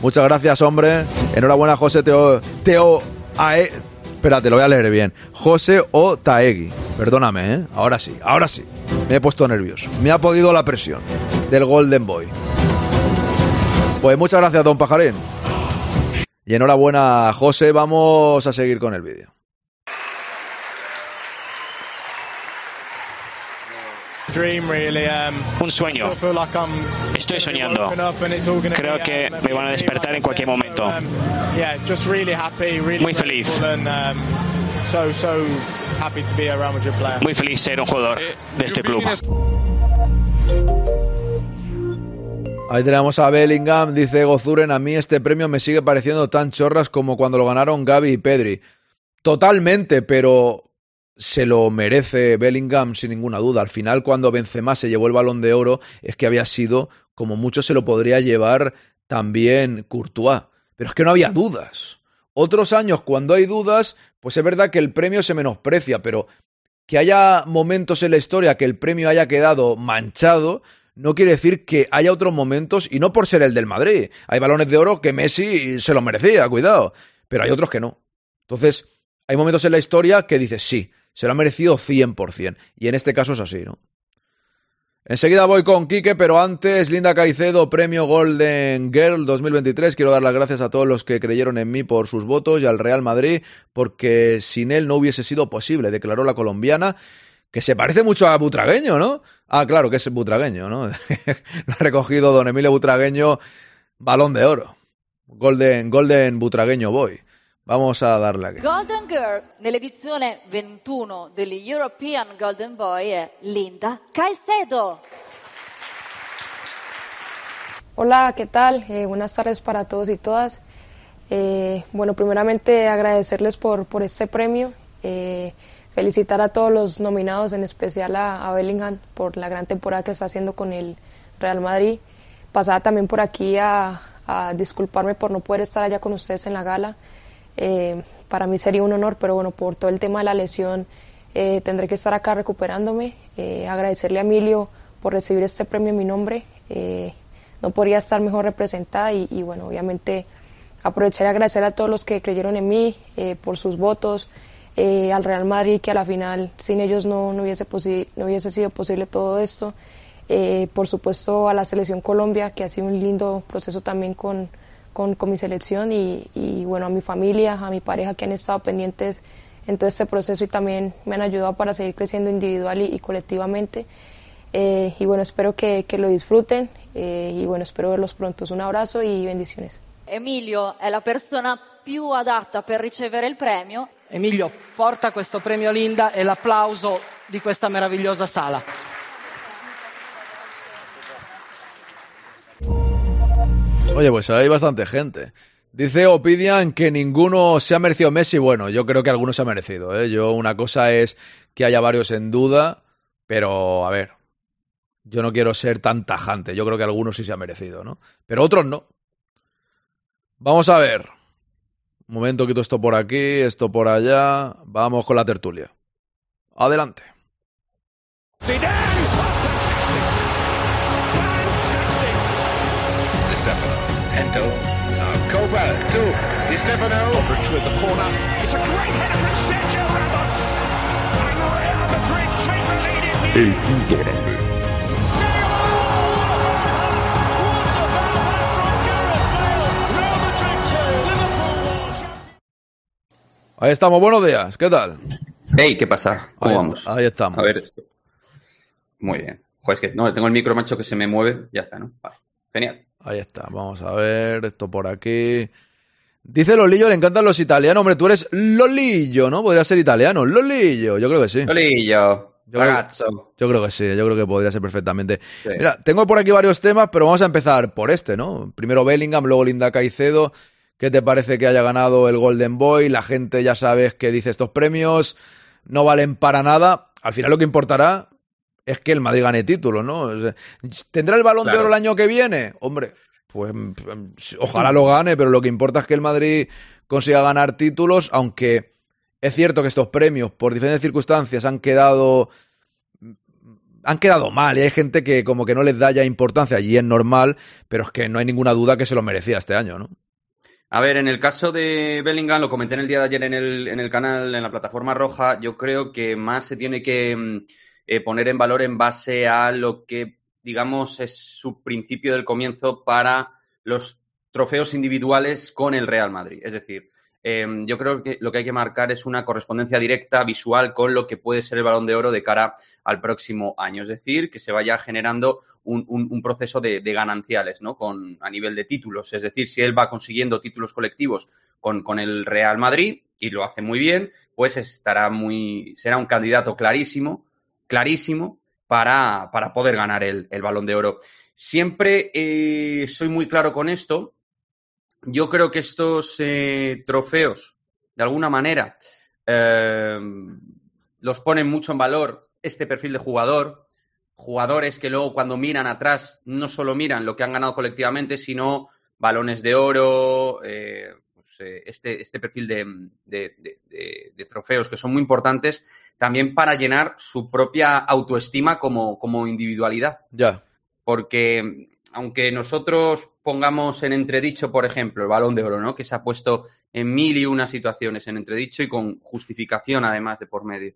S2: Muchas gracias, hombre. Enhorabuena, José Teo. Teo. Ae, espérate, lo voy a leer bien. José O. Taegui. Perdóname, ¿eh? Ahora sí, ahora sí. Me he puesto nervioso. Me ha podido la presión del Golden Boy. Pues muchas gracias, don Pajarín. Y enhorabuena, José. Vamos a seguir con el vídeo.
S8: Un sueño. Estoy soñando. Creo que me van a despertar en cualquier momento.
S7: Um,
S8: Muy feliz.
S7: Um,
S8: Muy feliz ser un jugador de este club.
S2: Ahí tenemos a Bellingham, dice Gozuren, a mí este premio me sigue pareciendo tan chorras como cuando lo ganaron Gaby y Pedri. Totalmente, pero se lo merece Bellingham sin ninguna duda. Al final, cuando Benzema se llevó el balón de oro, es que había sido, como mucho se lo podría llevar también Courtois. Pero es que no había dudas. Otros años, cuando hay dudas, pues es verdad que el premio se menosprecia, pero que haya momentos en la historia que el premio haya quedado manchado, no quiere decir que haya otros momentos, y no por ser el del Madrid. Hay balones de oro que Messi se lo merecía, cuidado, pero hay otros que no. Entonces, hay momentos en la historia que dices, sí, se lo ha merecido 100%. Y en este caso es así, ¿no? Enseguida voy con Quique, pero antes, Linda Caicedo, premio Golden Girl 2023. Quiero dar las gracias a todos los que creyeron en mí por sus votos y al Real Madrid, porque sin él no hubiese sido posible, declaró la colombiana, que se parece mucho a Butragueño, ¿no? Ah, claro que es Butragueño, ¿no? Lo ha recogido don Emilio Butragueño, balón de oro. Golden, Golden Butragueño Boy. Vamos a darle aquí.
S6: Golden Girl nell'edizione 21 degli European Golden Boy è Linda Caicedo.
S9: Hola, ¿qué tal? Eh, buenas tardes para todos y todas. Eh, bueno, primeramente agradecerles por, por este premio, eh, felicitar a todos los nominados, en especial a, a, Bellingham por la gran temporada que está haciendo con el Real Madrid. Pasada también por aquí a, a disculparme por no poder estar allá con ustedes en la gala. Eh, para mí sería un honor, pero bueno, por todo el tema de la lesión eh, tendré que estar acá recuperándome. Eh, agradecerle a Emilio por recibir este premio en mi nombre. no podría estar mejor representada y, bueno, obviamente aprovechar y agradecer a todos los que creyeron en mí por sus votos, al Real Madrid que a la final sin ellos no, no, hubiese, no hubiese sido posible todo esto. por supuesto a la selección Colombia que ha sido un lindo proceso también con, con, con mi selección y, y, bueno, a mi familia, a mi pareja que han estado pendientes en todo este proceso y también me han ayudado para seguir creciendo individual y, y colectivamente. Eh, y bueno, espero que, que lo disfruten eh, y bueno, espero verlos pronto. Un abrazo y bendiciones.
S6: Emilio è la persona più adatta per ricevere il premio.
S5: Emilio, porta questo premio Linda e l'applauso di questa meravigliosa sala.
S2: Oye, pues hay bastante gente. Dice Opidian que ninguno se ha merecido Messi. Bueno, yo creo que algunos se ha merecido. ¿eh? Yo, una cosa es que haya varios en duda, pero a ver, yo no quiero ser tan tajante. Yo creo que algunos sí se ha merecido, ¿no? Pero otros no. Vamos a ver. Un momento, quito esto por aquí, esto por allá. Vamos con la tertulia. Adelante.
S10: Hendo. Now Cobra to Di Stefano. Modric with the corner. It's a great header from Sergio Ramos. And Real Madrid take the lead in
S4: El quinto grande.
S2: Ahí estamos, buenos días, ¿qué tal?
S11: Hey, ¿qué pasa? ¿Cómo
S2: ahí,
S11: vamos?
S2: Ahí estamos.
S11: A ver esto. Muy bien. Joder, es que no, tengo el micro macho que se me mueve, ya está, ¿no? Vale. Genial.
S2: Ahí está, vamos a ver esto por aquí. Dice Lolillo, le encantan los italianos. Hombre, tú eres Lolillo, ¿no? Podría ser italiano. Lolillo, yo creo que sí.
S11: Lolillo,
S2: yo
S11: ragazzo.
S2: Creo, yo creo que sí, yo creo que podría ser perfectamente. Sí. Mira, tengo por aquí varios temas, pero vamos a empezar por este, ¿no? Primero Bellingham, luego Linda Caicedo. ¿Qué te parece que haya ganado el Golden Boy? La gente ya sabes que dice estos premios no valen para nada. Al final lo que importará es que el Madrid gane títulos, ¿no? ¿Tendrá el balón claro. de oro el año que viene? Hombre, pues ojalá lo gane, pero lo que importa es que el Madrid consiga ganar títulos, aunque es cierto que estos premios, por diferentes circunstancias, han quedado. Han quedado mal y hay gente que como que no les da ya importancia y es normal, pero es que no hay ninguna duda que se lo merecía este año, ¿no?
S11: A ver, en el caso de Bellingham, lo comenté en el día de ayer en el, en el canal, en la plataforma roja, yo creo que más se tiene que eh, poner en valor en base a lo que, digamos, es su principio del comienzo para los trofeos individuales con el Real Madrid. Es decir, eh, yo creo que lo que hay que marcar es una correspondencia directa, visual, con lo que puede ser el balón de oro de cara al próximo año. Es decir, que se vaya generando un, proceso de, de, gananciales, ¿no? A nivel de títulos. Es decir, si él va consiguiendo títulos colectivos con, con el Real Madrid y lo hace muy bien, pues estará muy, será un candidato clarísimo clarísimo para, para poder ganar el, el, balón de oro. Siempre eh, soy muy claro con esto. Yo creo que estos eh, trofeos, de alguna manera, eh, los ponen mucho en valor este perfil de jugador. Jugadores que luego cuando miran atrás no solo miran lo que han ganado colectivamente, sino balones de oro, este, este perfil de, de, trofeos que son muy importantes también para llenar su propia autoestima como, como individualidad.
S2: Ya.
S11: Porque aunque nosotros pongamos en entredicho, por ejemplo, el balón de oro, ¿no? Que se ha puesto en mil y una situaciones en entredicho y con justificación además de por medio.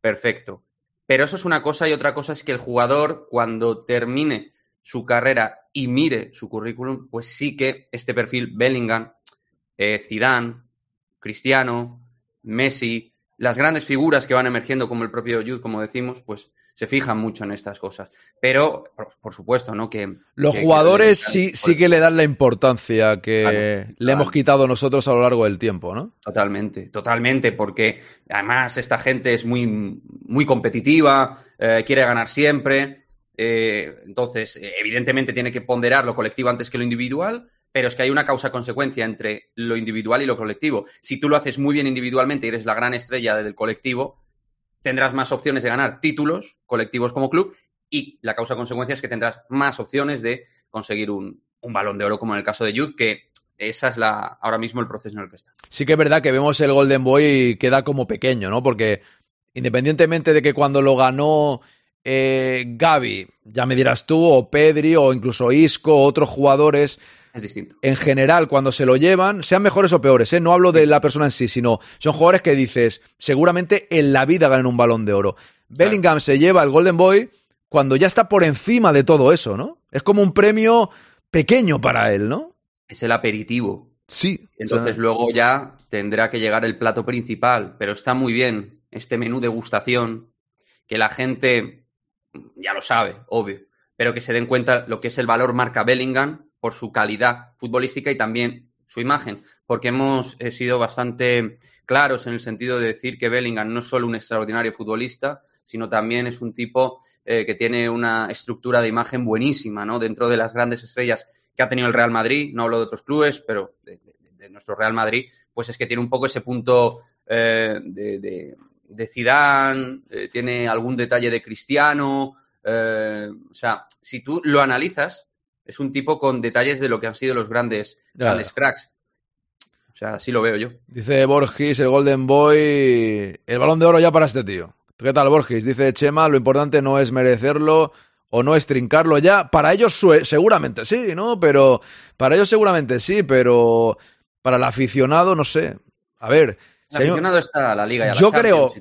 S11: Perfecto. Pero eso es una cosa y otra cosa es que el jugador cuando termine su carrera y mire su currículum, pues sí que este perfil Bellingham, eh, Zidane, Cristiano, Messi, las grandes figuras que van emergiendo como el propio Jude, como decimos, pues se fijan mucho en estas cosas. Pero, por, supuesto, ¿no? Que
S2: los jugadores sí, sí que le dan la importancia que le hemos quitado nosotros a lo largo del tiempo, ¿no?
S11: Totalmente, totalmente, porque además esta gente es muy, muy competitiva, eh, quiere ganar siempre. Eh, entonces, evidentemente tiene que ponderar lo colectivo antes que lo individual, pero es que hay una causa-consecuencia entre lo individual y lo colectivo. Si tú lo haces muy bien individualmente y eres la gran estrella del colectivo, tendrás más opciones de ganar títulos colectivos como club y la causa-consecuencia es que tendrás más opciones de conseguir un, balón de oro como en el caso de Jude, que esa es la ahora mismo el proceso en el que está.
S2: Sí que es verdad que vemos el Golden Boy y queda como pequeño, ¿no? Porque independientemente de que cuando lo ganó eh, Gaby, ya me dirás tú, o Pedri, o incluso Isco, otros jugadores,
S11: es distinto.
S2: En general, cuando se lo llevan, sean mejores o peores, ¿eh? no hablo de la persona en sí, sino son jugadores que dices, seguramente en la vida ganan un balón de oro. Bellingham se lleva el Golden Boy cuando ya está por encima de todo eso, ¿no? Es como un premio pequeño para él, ¿no?
S11: Es el aperitivo.
S2: Sí.
S11: Entonces luego ya tendrá que llegar el plato principal, pero está muy bien este menú de gustación, que la gente ya lo sabe, obvio, pero que se den cuenta lo que es el valor marca Bellingham por su calidad futbolística y también su imagen, porque hemos eh, sido bastante claros en el sentido de decir que Bellingham no es solo un extraordinario futbolista, sino también es un tipo eh, que tiene una estructura de imagen buenísima, ¿no? Dentro de las grandes estrellas que ha tenido el Real Madrid, no hablo de otros clubes, pero de, nuestro Real Madrid, pues es que tiene un poco ese punto eh, de, de, Zidane, tiene algún detalle de Cristiano, o sea, si tú lo analizas, es un tipo con detalles de lo que han sido los grandes, grandes cracks. O sea, así lo veo yo.
S2: Dice Borges, el Golden Boy, el balón de oro ya para este tío. ¿Qué tal, Borges? Dice Chema, lo importante no es merecerlo o no es trincarlo ya. Para ellos seguramente sí, ¿no? Pero para ellos seguramente sí, pero para el aficionado no sé. A ver,
S11: el aficionado está la liga y a la
S2: Yo creo.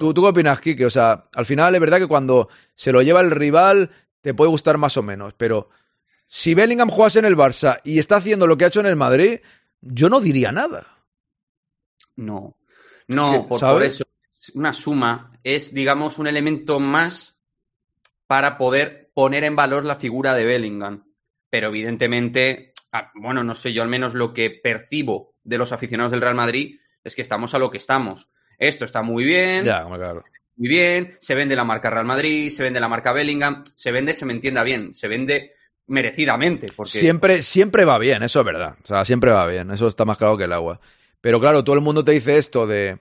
S2: ¿tú, ¿Tú qué opinas, Kike? O sea, al final es verdad que cuando se lo lleva el rival te puede gustar más o menos, pero si Bellingham jugase en el Barça y está haciendo lo que ha hecho en el Madrid, yo no diría nada.
S11: No, no, por, eso una suma es, digamos, un elemento más para poder poner en valor la figura de Bellingham. Pero evidentemente, ah, bueno, no sé, yo al menos lo que percibo de los aficionados del Real Madrid es que estamos a lo que estamos. Esto está muy bien.
S2: Ya, claro.
S11: Muy bien, se vende la marca Real Madrid, se vende la marca Bellingham, se vende, se me entienda bien, se vende merecidamente. Porque...
S2: Siempre, siempre va bien, eso es verdad. O sea, siempre va bien, eso está más claro que el agua. Pero claro, todo el mundo te dice esto de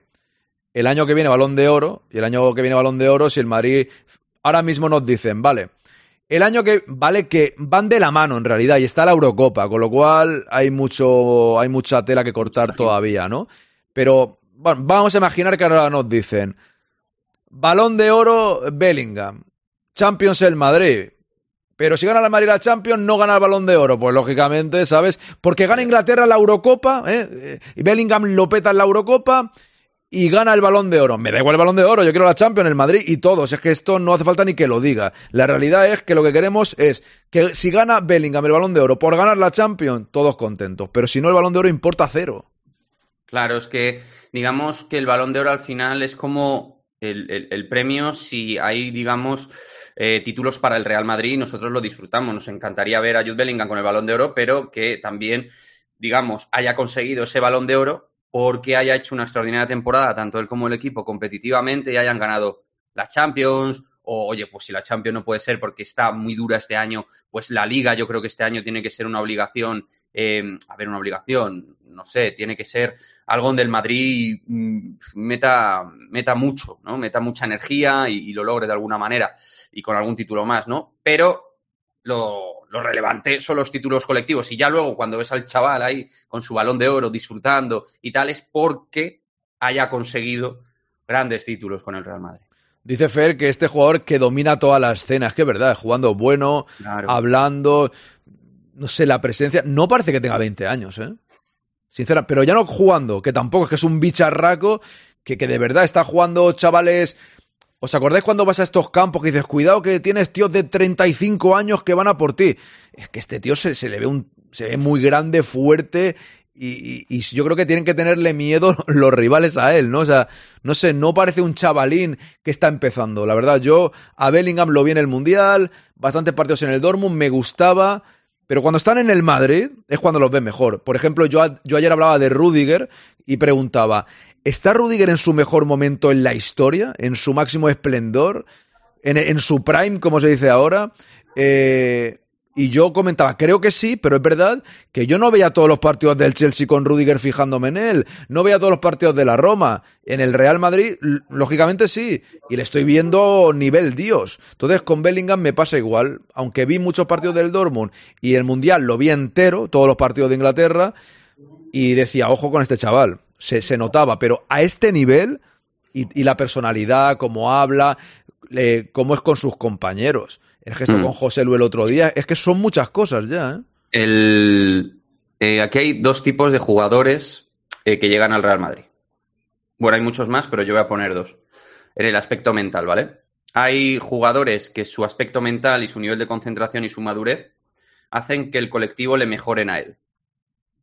S2: el año que viene balón de oro, y el año que viene balón de oro, si el Madrid ahora mismo nos dicen, vale, el año que, vale, que van de la mano en realidad, y está la Eurocopa, con lo cual hay mucho, hay mucha tela que cortar todavía, ¿no? Pero, bueno, vamos a imaginar que ahora nos dicen, balón de oro Bellingham, Champions el Madrid, pero si gana la Madrid la Champions, no gana el balón de oro. Pues lógicamente, ¿sabes? Porque gana Inglaterra la Eurocopa, ¿eh? Y Bellingham lo peta en la Eurocopa y gana el balón de oro. Me da igual el balón de oro, yo quiero la Champions, el Madrid y todos. Es que esto no hace falta ni que lo diga. La realidad es que lo que queremos es que si gana Bellingham el balón de oro por ganar la Champions, todos contentos. Pero si no, el balón de oro importa cero.
S11: Claro, es que digamos que el balón de oro al final es como el premio si hay, digamos, eh, títulos para el Real Madrid nosotros lo disfrutamos. Nos encantaría ver a Jude Bellingham con el balón de oro, pero que también, digamos, haya conseguido ese balón de oro porque haya hecho una extraordinaria temporada, tanto él como el equipo, competitivamente y hayan ganado la Champions. O, oye, pues si la Champions no puede ser porque está muy dura este año, pues la Liga yo creo que este año tiene que ser una obligación eh, a ver, una obligación, no sé, tiene que ser algo donde el Madrid mm, meta, meta mucho, ¿no? Meta mucha energía y, lo logre de alguna manera y con algún título más, ¿no? Pero lo, lo, relevante son los títulos colectivos y ya luego cuando ves al chaval ahí con su balón de oro disfrutando y tal es porque haya conseguido grandes títulos con el Real Madrid.
S2: Dice Fer que este jugador que domina toda la escena, es que es verdad, jugando bueno, hablando, no sé, la presencia. No parece que tenga 20 años, ¿eh? Sincera, pero ya no jugando, que tampoco es que es un bicharraco, que, que de verdad está jugando chavales ¿Os acordáis cuando vas a estos campos que dices, cuidado que tienes tíos de 35 años que van a por ti? Es que este tío se, se le ve un, se ve muy grande, fuerte y, y, yo creo que tienen que tenerle miedo los rivales a él, ¿no? O sea, no sé, no parece un chavalín que está empezando. La verdad, yo a Bellingham lo vi en el Mundial, bastantes partidos en el Dortmund, me gustaba, pero cuando están en el Madrid es cuando los ves mejor. Por ejemplo, yo, yo ayer hablaba de Rudiger y preguntaba, ¿está Rudiger en su mejor momento en la historia? ¿En su máximo esplendor? ¿En, su prime, como se dice ahora? Eh, y yo comentaba, creo que sí, pero es verdad que yo no veía todos los partidos del Chelsea con Rudiger fijándome en él, no veía todos los partidos de la Roma. En el Real Madrid, lógicamente sí, y le estoy viendo nivel Dios. Entonces con Bellingham me pasa igual, aunque vi muchos partidos del Dortmund y el Mundial lo vi entero, todos los partidos de Inglaterra, y decía, ojo con este chaval, se, se notaba, pero a este nivel y, y la personalidad, cómo habla, eh, cómo es con sus compañeros el gesto mm. con José Lu el otro día, es que son muchas cosas ya. ¿eh?
S11: El, eh, aquí hay dos tipos de jugadores eh, que llegan al Real Madrid. Bueno, hay muchos más, pero yo voy a poner dos. En el aspecto mental, ¿vale? Hay jugadores que su aspecto mental y su nivel de concentración y su madurez hacen que el colectivo le mejoren a él.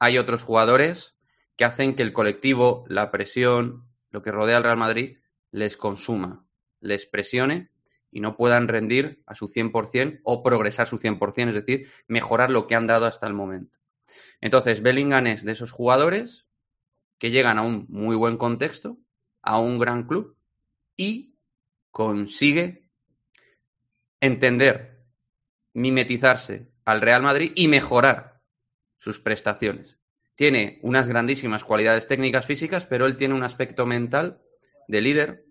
S11: Hay otros jugadores que hacen que el colectivo, la presión, lo que rodea al Real Madrid, les consuma, les presione y no puedan rendir a su 100% o progresar su 100%, es decir, mejorar lo que han dado hasta el momento. Entonces, Bellingham es de esos jugadores que llegan a un muy buen contexto, a un gran club y consigue entender, mimetizarse al Real Madrid y mejorar sus prestaciones. Tiene unas grandísimas cualidades técnicas físicas, pero él tiene un aspecto mental de líder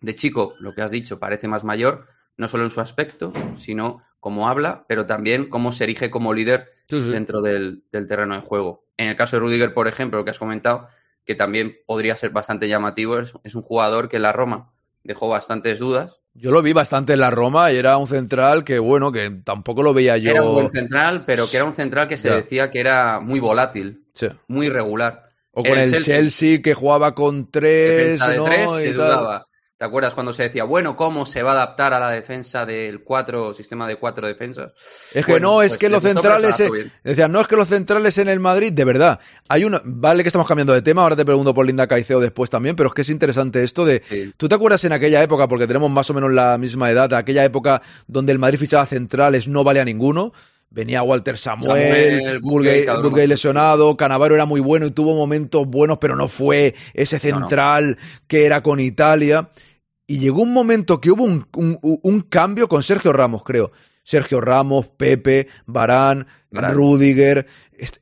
S11: de chico, lo que has dicho, parece más mayor, no solo en su aspecto, sino cómo habla, pero también cómo se erige como líder dentro del, terreno de juego. En el caso de Rudiger, por ejemplo, lo que has comentado, que también podría ser bastante llamativo, es, un jugador que en la Roma dejó bastantes dudas.
S2: Yo lo vi bastante en la Roma y era un central que, bueno, que tampoco lo veía yo.
S11: Era un buen central, pero que era un central que se decía que era muy volátil, muy regular.
S2: O con el, Chelsea, que jugaba con tres,
S11: ¿no? tres se dudaba. ¿Te acuerdas cuando se decía, bueno, cómo se va a adaptar a la defensa del cuatro, sistema de cuatro defensas?
S2: Es que no, es pues que los centrales. decían, no, es que los centrales en el Madrid, de verdad. Hay una. Vale que estamos cambiando de tema, ahora te pregunto por Linda Caicedo después también, pero es que es interesante esto de. ¿Tú te acuerdas en aquella época, porque tenemos más o menos la misma edad, aquella época donde el Madrid fichaba centrales, no valía ninguno? Venía Walter Samuel, Samuel lesionado, Canavaro era muy bueno y tuvo momentos buenos, pero no fue ese central que era con Italia. Y llegó un momento que hubo un, cambio con Sergio Ramos, creo. Sergio Ramos, Pepe, Barán, Rudiger,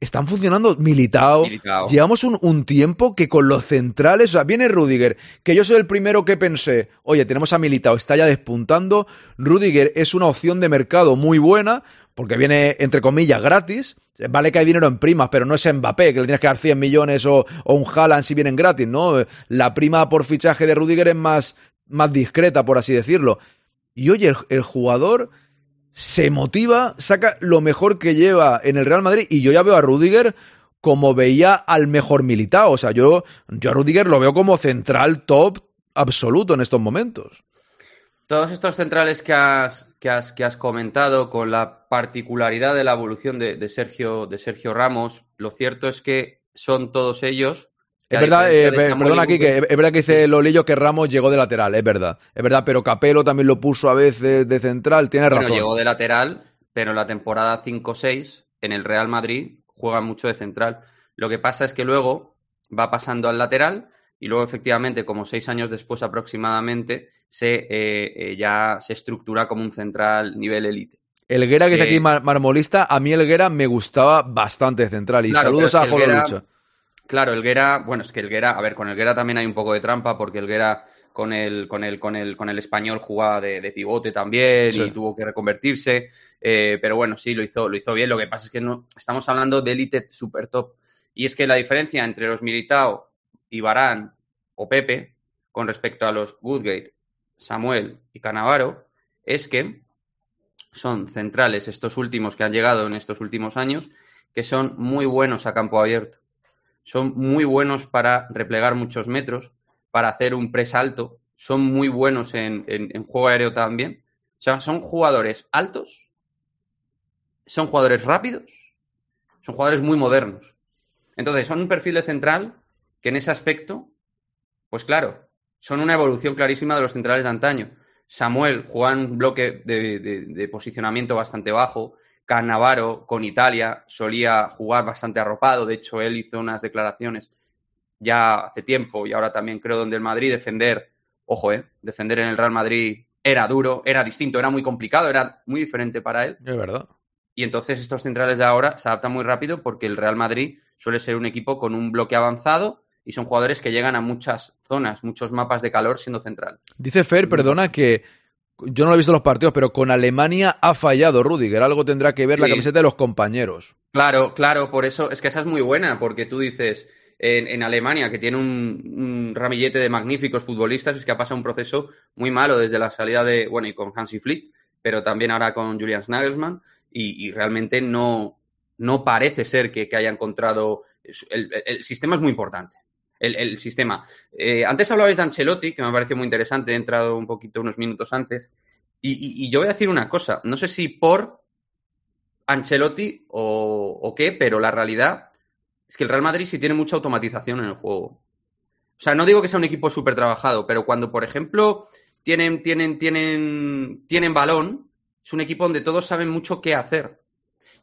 S2: están funcionando militado. Llevamos un, tiempo que con los centrales, o sea, viene Rudiger, que yo soy el primero que pensé, oye, tenemos a Militao, está ya despuntando. Rudiger es una opción de mercado muy buena, porque viene, entre comillas, gratis. Vale que hay dinero en primas, pero no es Mbappé, que le tienes que dar 100 millones o, o un Haaland si vienen gratis, ¿no? La prima por fichaje de Rudiger es más más discreta, por así decirlo. Y oye, el, jugador se motiva, saca lo mejor que lleva en el Real Madrid. Y yo ya veo a Rudiger como veía al mejor militado. O sea, yo, yo a Rudiger lo veo como central top absoluto en estos momentos.
S11: Todos estos centrales que has, que has, que has comentado, con la particularidad de la evolución de, Sergio, de Sergio Ramos, lo cierto es que son todos ellos
S2: es verdad, eh, perdona aquí, que es verdad que dice Lolillo que Ramos llegó de lateral, es verdad. Es verdad, pero Capelo también lo puso a veces de central, tiene razón.
S11: llegó de lateral, pero en la temporada 5-6, en el Real Madrid, juega mucho de central. Lo que pasa es que luego va pasando al lateral y luego efectivamente, como seis años después aproximadamente, se eh, eh, ya se estructura como un central nivel élite.
S2: Elguera, que es aquí marmolista, a mí Elguera me gustaba bastante central. Y saludos a Jolo Lucha.
S11: Claro, Elguera, bueno, es que Elguera, a ver, con Elguera también hay un poco de trampa porque Elguera con el, con el, con el, con el español jugaba de, pivote también y tuvo que reconvertirse. Eh, pero bueno, sí, lo hizo, lo hizo bien. Lo que pasa es que no, estamos hablando de élite super top. Y es que la diferencia entre los Militao y Barán o Pepe con respecto a los Woodgate, Samuel y Canavaro es que son centrales estos últimos que han llegado en estos últimos años, que son muy buenos a campo abierto son muy buenos para replegar muchos metros, para hacer un press alto, son muy buenos en, en, juego aéreo también. O sea, son jugadores altos, son jugadores rápidos, son jugadores muy modernos. Entonces, son un perfil de central que en ese aspecto, pues claro, son una evolución clarísima de los centrales de antaño. Samuel juega en un bloque de, posicionamiento bastante bajo. Cannavaro con Italia solía jugar bastante arropado. De hecho, él hizo unas declaraciones ya hace tiempo y ahora también creo donde el Madrid defender, ojo, eh, defender en el Real Madrid era duro, era distinto, era muy complicado, era muy diferente para él.
S2: Es verdad.
S11: Y entonces estos centrales de ahora se adaptan muy rápido porque el Real Madrid suele ser un equipo con un bloque avanzado y son jugadores que llegan a muchas zonas, muchos mapas de calor siendo central.
S2: Dice Fer, perdona, que yo no lo he visto en los partidos, pero con Alemania ha fallado Rudiger. Algo tendrá que ver la camiseta de los compañeros.
S11: Claro, claro, por eso es que esa es muy buena, porque tú dices, en, Alemania, que tiene un, ramillete de magníficos futbolistas, es que ha pasado un proceso muy malo desde la salida de, bueno, y con Hansi Flick, pero también ahora con Julian Nagelsmann, y, realmente no, no parece ser que, haya encontrado. el, sistema es muy importante el, sistema. Eh, antes hablabais de Ancelotti, que me ha parecido muy interesante, he entrado un poquito unos minutos antes, y, yo voy a decir una cosa, no sé si por Ancelotti o, qué, pero la realidad es que el Real Madrid sí tiene mucha automatización en el juego. O sea, no digo que sea un equipo súper trabajado, pero cuando, por ejemplo, tienen, tienen, tienen, tienen balón, es un equipo donde todos saben mucho qué hacer.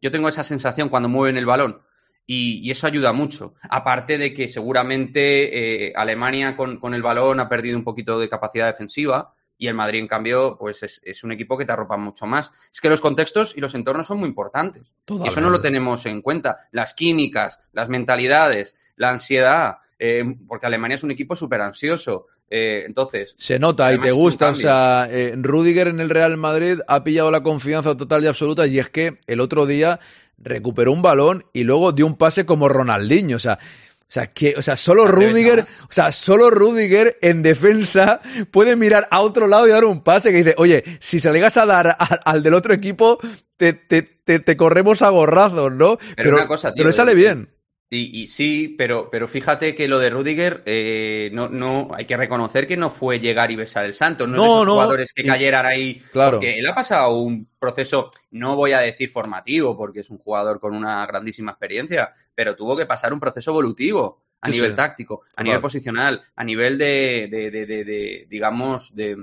S11: Yo tengo esa sensación cuando mueven el balón. Y, eso ayuda mucho. Aparte de que seguramente eh, Alemania con, el balón ha perdido un poquito de capacidad defensiva y el Madrid, en cambio, pues es, un equipo que te arropa mucho más. Es que los contextos y los entornos son muy importantes. Y eso no lo tenemos en cuenta. Las químicas, las mentalidades, la ansiedad, eh, porque Alemania es un equipo súper ansioso. Eh, entonces.
S2: Se nota y te gusta. O sea, Rudiger en el Real Madrid ha pillado la confianza total y absoluta. Y es que el otro día recuperó un balón y luego dio un pase como Ronaldinho. O sea, o sea, que, o sea, solo Rudiger, o sea, solo Rudiger en defensa puede mirar a otro lado y dar un pase que dice, oye, si se le llegas a dar al del otro equipo, te, te, te, corremos a gorrazos, ¿no? Pero, una cosa, pero sale bien.
S11: Y, sí, pero, pero fíjate que lo de Rudiger, eh, no, no, hay que reconocer que no fue llegar y besar el santo, no, es de esos jugadores que cayeran ahí. Claro. Porque él ha pasado un proceso, no voy a decir formativo, porque es un jugador con una grandísima experiencia, pero tuvo que pasar un proceso evolutivo a nivel táctico, a nivel posicional, a nivel de, de, de, de digamos, de,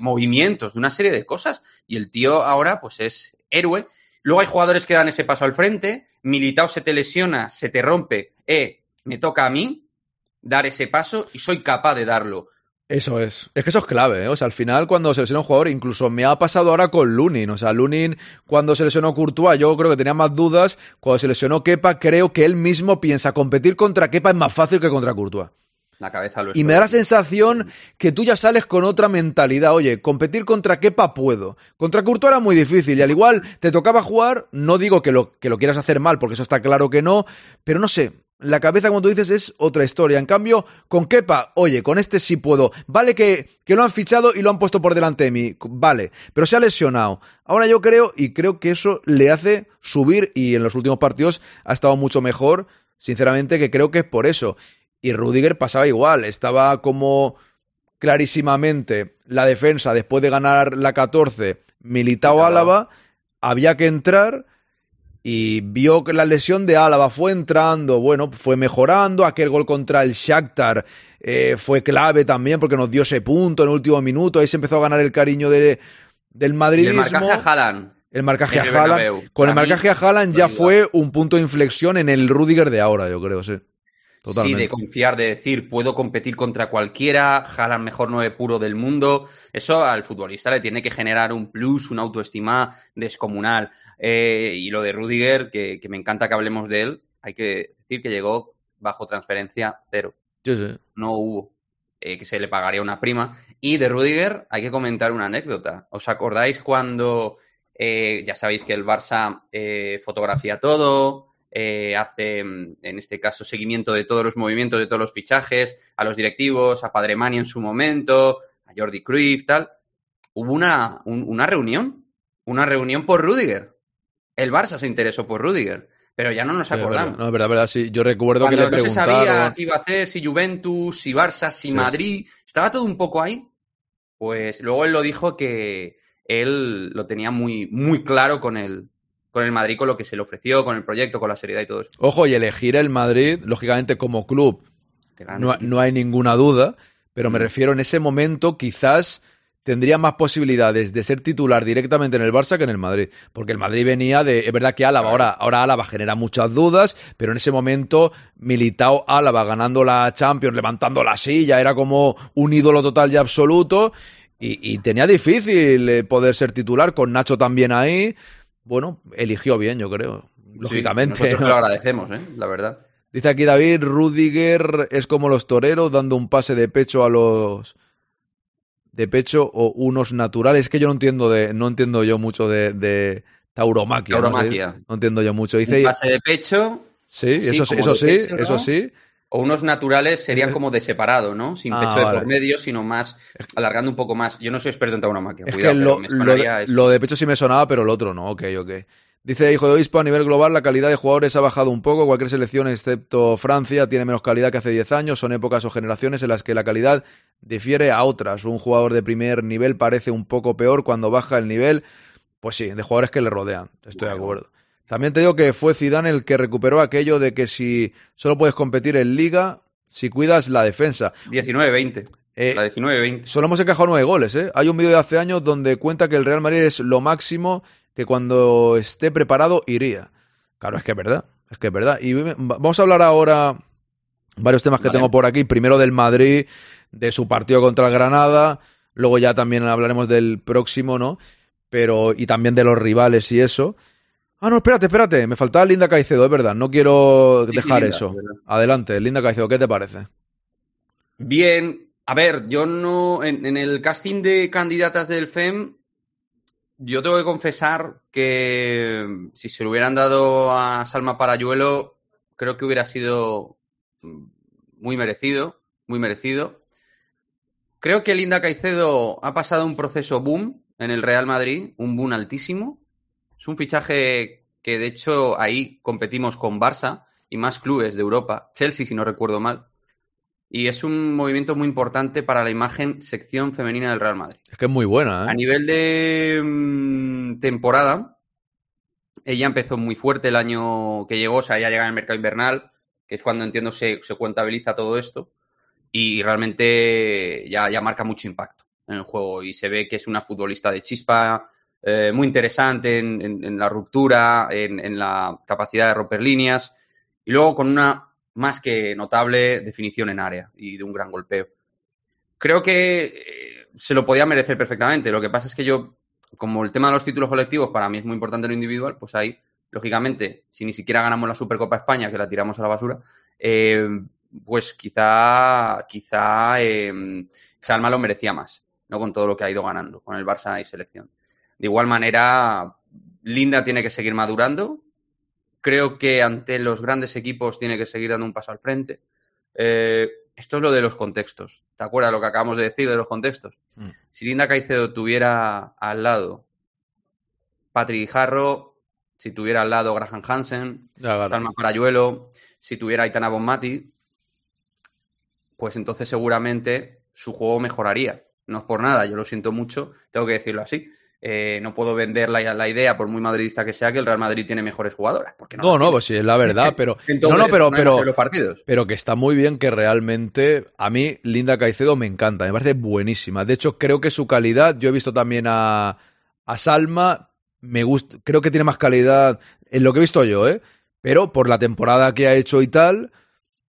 S11: movimientos, de una serie de cosas. Y el tío ahora, pues es héroe Luego hay jugadores que dan ese paso al frente, Militao se te lesiona, se te rompe, eh, me toca a mí dar ese paso y soy capaz de darlo.
S2: Eso es. Es que eso es clave, ¿eh? O sea, al final cuando se lesiona un jugador, incluso me ha pasado ahora con Lunin. O sea, Lunin cuando se lesionó Courtois, yo creo que tenía más dudas. Cuando se lesionó Kepa, creo que él mismo piensa competir contra Kepa es más fácil que contra Courtois.
S11: La cabeza lo
S2: y me da la sensación que tú ya sales con otra mentalidad. Oye, competir contra Kepa puedo. Contra Courtois era muy difícil y al igual te tocaba jugar. No digo que lo, que lo quieras hacer mal, porque eso está claro que no. Pero no sé, la cabeza, como tú dices, es otra historia. En cambio, con Kepa, oye, con este sí puedo. Vale que, que, lo han fichado y lo han puesto por delante de mí. Vale, pero se ha lesionado. Ahora yo creo, y creo que eso le hace subir, y en los últimos partidos ha estado mucho mejor. Sinceramente, que creo que es por eso. Y Rudiger pasaba igual, estaba como clarísimamente la defensa después de ganar la 14, militado Álava, había que entrar y vio que la lesión de Álava fue entrando, bueno, fue mejorando, aquel gol contra el Shakhtar eh, fue clave también porque nos dio ese punto en el último minuto, ahí se empezó a ganar el cariño de, del madridismo.
S11: el marcaje a Haaland.
S2: El marcaje a Haaland. Con el marcaje a Haaland ya fue un punto de inflexión en el Rudiger de ahora, yo creo, sí.
S11: Sí, de confiar, de decir, puedo competir contra cualquiera, jalan mejor nueve puro del mundo. Eso al futbolista le tiene que generar un plus, una autoestima descomunal. Eh, y lo de Rudiger, que, me encanta que hablemos de él, hay que decir que llegó bajo transferencia cero. No hubo. Eh, que se le pagaría una prima. Y de Rudiger hay que comentar una anécdota. ¿Os acordáis cuando, eh, ya sabéis que el Barça fotografía todo, eh, hace, mm, en este caso, seguimiento de todos los movimientos, de todos los fichajes, a los directivos, a Padre Mani en su momento, a Jordi Cruyff, tal. Hubo una, una reunión, una reunión por Rudiger. El Barça se interesó por Rudiger, pero ya no nos acordamos.
S2: no, es verdad, verdad, sí. Yo recuerdo que le
S11: no se sabía qué iba a hacer, si Juventus, si Barça, si Madrid, estaba todo un poco ahí. Pues luego él lo dijo que él lo tenía muy, muy claro con el, con el Madrid, con lo que se le ofreció, con el proyecto, con la seriedad y todo eso.
S2: Ojo, y elegir el Madrid, lógicamente como club, no, no, hay ninguna duda, pero me mm. refiero en ese momento quizás tendría más posibilidades de ser titular directamente en el Barça que en el Madrid. Porque el Madrid venía de. Es verdad que Álava, ahora, ahora Álava genera muchas dudas, pero en ese momento Militao Álava ganando la Champions, levantando la silla, era como un ídolo total y absoluto. Y, tenía difícil eh, poder ser titular, con Nacho también ahí. Bueno, eligió bien, yo creo. Lógicamente.
S11: nosotros lo agradecemos, ¿eh? la verdad.
S2: Dice aquí David, Rudiger es como los toreros dando un pase de pecho a los de pecho o unos naturales. Es que yo no entiendo de, no entiendo yo mucho de, de tauromaquia.
S11: Tauromaquia.
S2: No, entiendo yo mucho. Dice,
S11: Un pase de pecho.
S2: Sí, eso, eso sí, eso sí.
S11: O unos naturales serían como de separado, ¿no? Sin ah, pecho de por medio, sino más alargando un poco más. Yo no soy experto en tauromaquia.
S2: Es que lo, lo, de pecho sí me sonaba, pero el otro no. Ok, ok. Dice Hijo de Obispo, a nivel global la calidad de jugadores ha bajado un poco. Cualquier selección, excepto Francia, tiene menos calidad que hace 10 años. Son épocas o generaciones en las que la calidad difiere a otras. Un jugador de primer nivel parece un poco peor cuando baja el nivel. Pues sí, de jugadores que le rodean. Estoy de acuerdo. También te digo que fue Zidane el que recuperó aquello de que si solo puedes competir en liga, si cuidas la defensa.
S11: 19-20. Eh, la 19-20.
S2: Solo hemos encajado nueve goles, ¿eh? Hay un vídeo de hace años donde cuenta que el Real Madrid es lo máximo que cuando esté preparado iría. Claro, es que es verdad, es que es verdad. Y vamos a hablar ahora varios temas que tengo por aquí. Primero del Madrid, de su partido contra el Granada. Luego ya también hablaremos del próximo, ¿no? Pero, y también de los rivales y eso. Ah, no, espérate, espérate. Me faltaba Linda Caicedo, es verdad. No quiero dejar eso. Adelante, Linda Caicedo, ¿qué te parece?
S11: Bien. A ver, yo no. En, en el casting de candidatas del FEM yo tengo que confesar que mm, si se lo hubieran dado a Salma Parayuelo, creo que hubiera sido mm, muy merecido, muy merecido. Creo que Linda Caicedo ha pasado un proceso boom en el Real Madrid, un boom altísimo. Es un fichaje que de hecho ahí competimos con Barça y más clubes de Europa, Chelsea si no recuerdo mal. Y es un movimiento muy importante para la imagen sección femenina del Real Madrid.
S2: Es que es muy buena, ¿eh?
S11: A nivel de mm, temporada, ella empezó muy fuerte el año que llegó, o sea, ya llega en el mercado invernal, que es cuando entiendo se, se contabiliza todo esto, y realmente ya, ya marca mucho impacto en el juego y se ve que es una futbolista de chispa, eh, muy interesante en, la ruptura, en, en, la capacidad de romper líneas y luego con una más que notable definición en área y de un gran golpeo. Creo que eh, se lo podía merecer perfectamente. Lo que pasa es que yo, como el tema de los títulos colectivos para mí es muy importante en lo individual, pues ahí, lógicamente, si ni siquiera ganamos la Supercopa España, que la tiramos a la basura, eh, pues quizá, quizá eh, Salma lo merecía más, ¿no? Con todo lo que ha ido ganando, con el Barça y selección. De igual manera, Linda tiene que seguir madurando, Creo que ante los grandes equipos tiene que seguir dando un paso al frente. Eh, esto es lo de los contextos. ¿Te acuerdas lo que acabamos de decir de los contextos? Mm. Si Linda Caicedo tuviera al lado Patrick Jarro, si tuviera al lado Graham Hansen, Salma Parayuelo, si tuviera Aitana Bonmati, pues entonces seguramente su juego mejoraría. No es por nada, yo lo siento mucho, tengo que decirlo así. Eh, no puedo vender la, idea, por muy madridista que sea, que el Real Madrid tiene mejores jugadoras. Porque
S2: no, no, pues sí, es la verdad, pero. no, no, pero, pero, los partidos. pero que está muy bien que realmente. A mí, Linda Caicedo me encanta, me parece buenísima. De hecho, creo que su calidad, yo he visto también a, a Salma, me gusta, creo que tiene más calidad en lo que he visto yo, ¿eh? Pero por la temporada que ha hecho y tal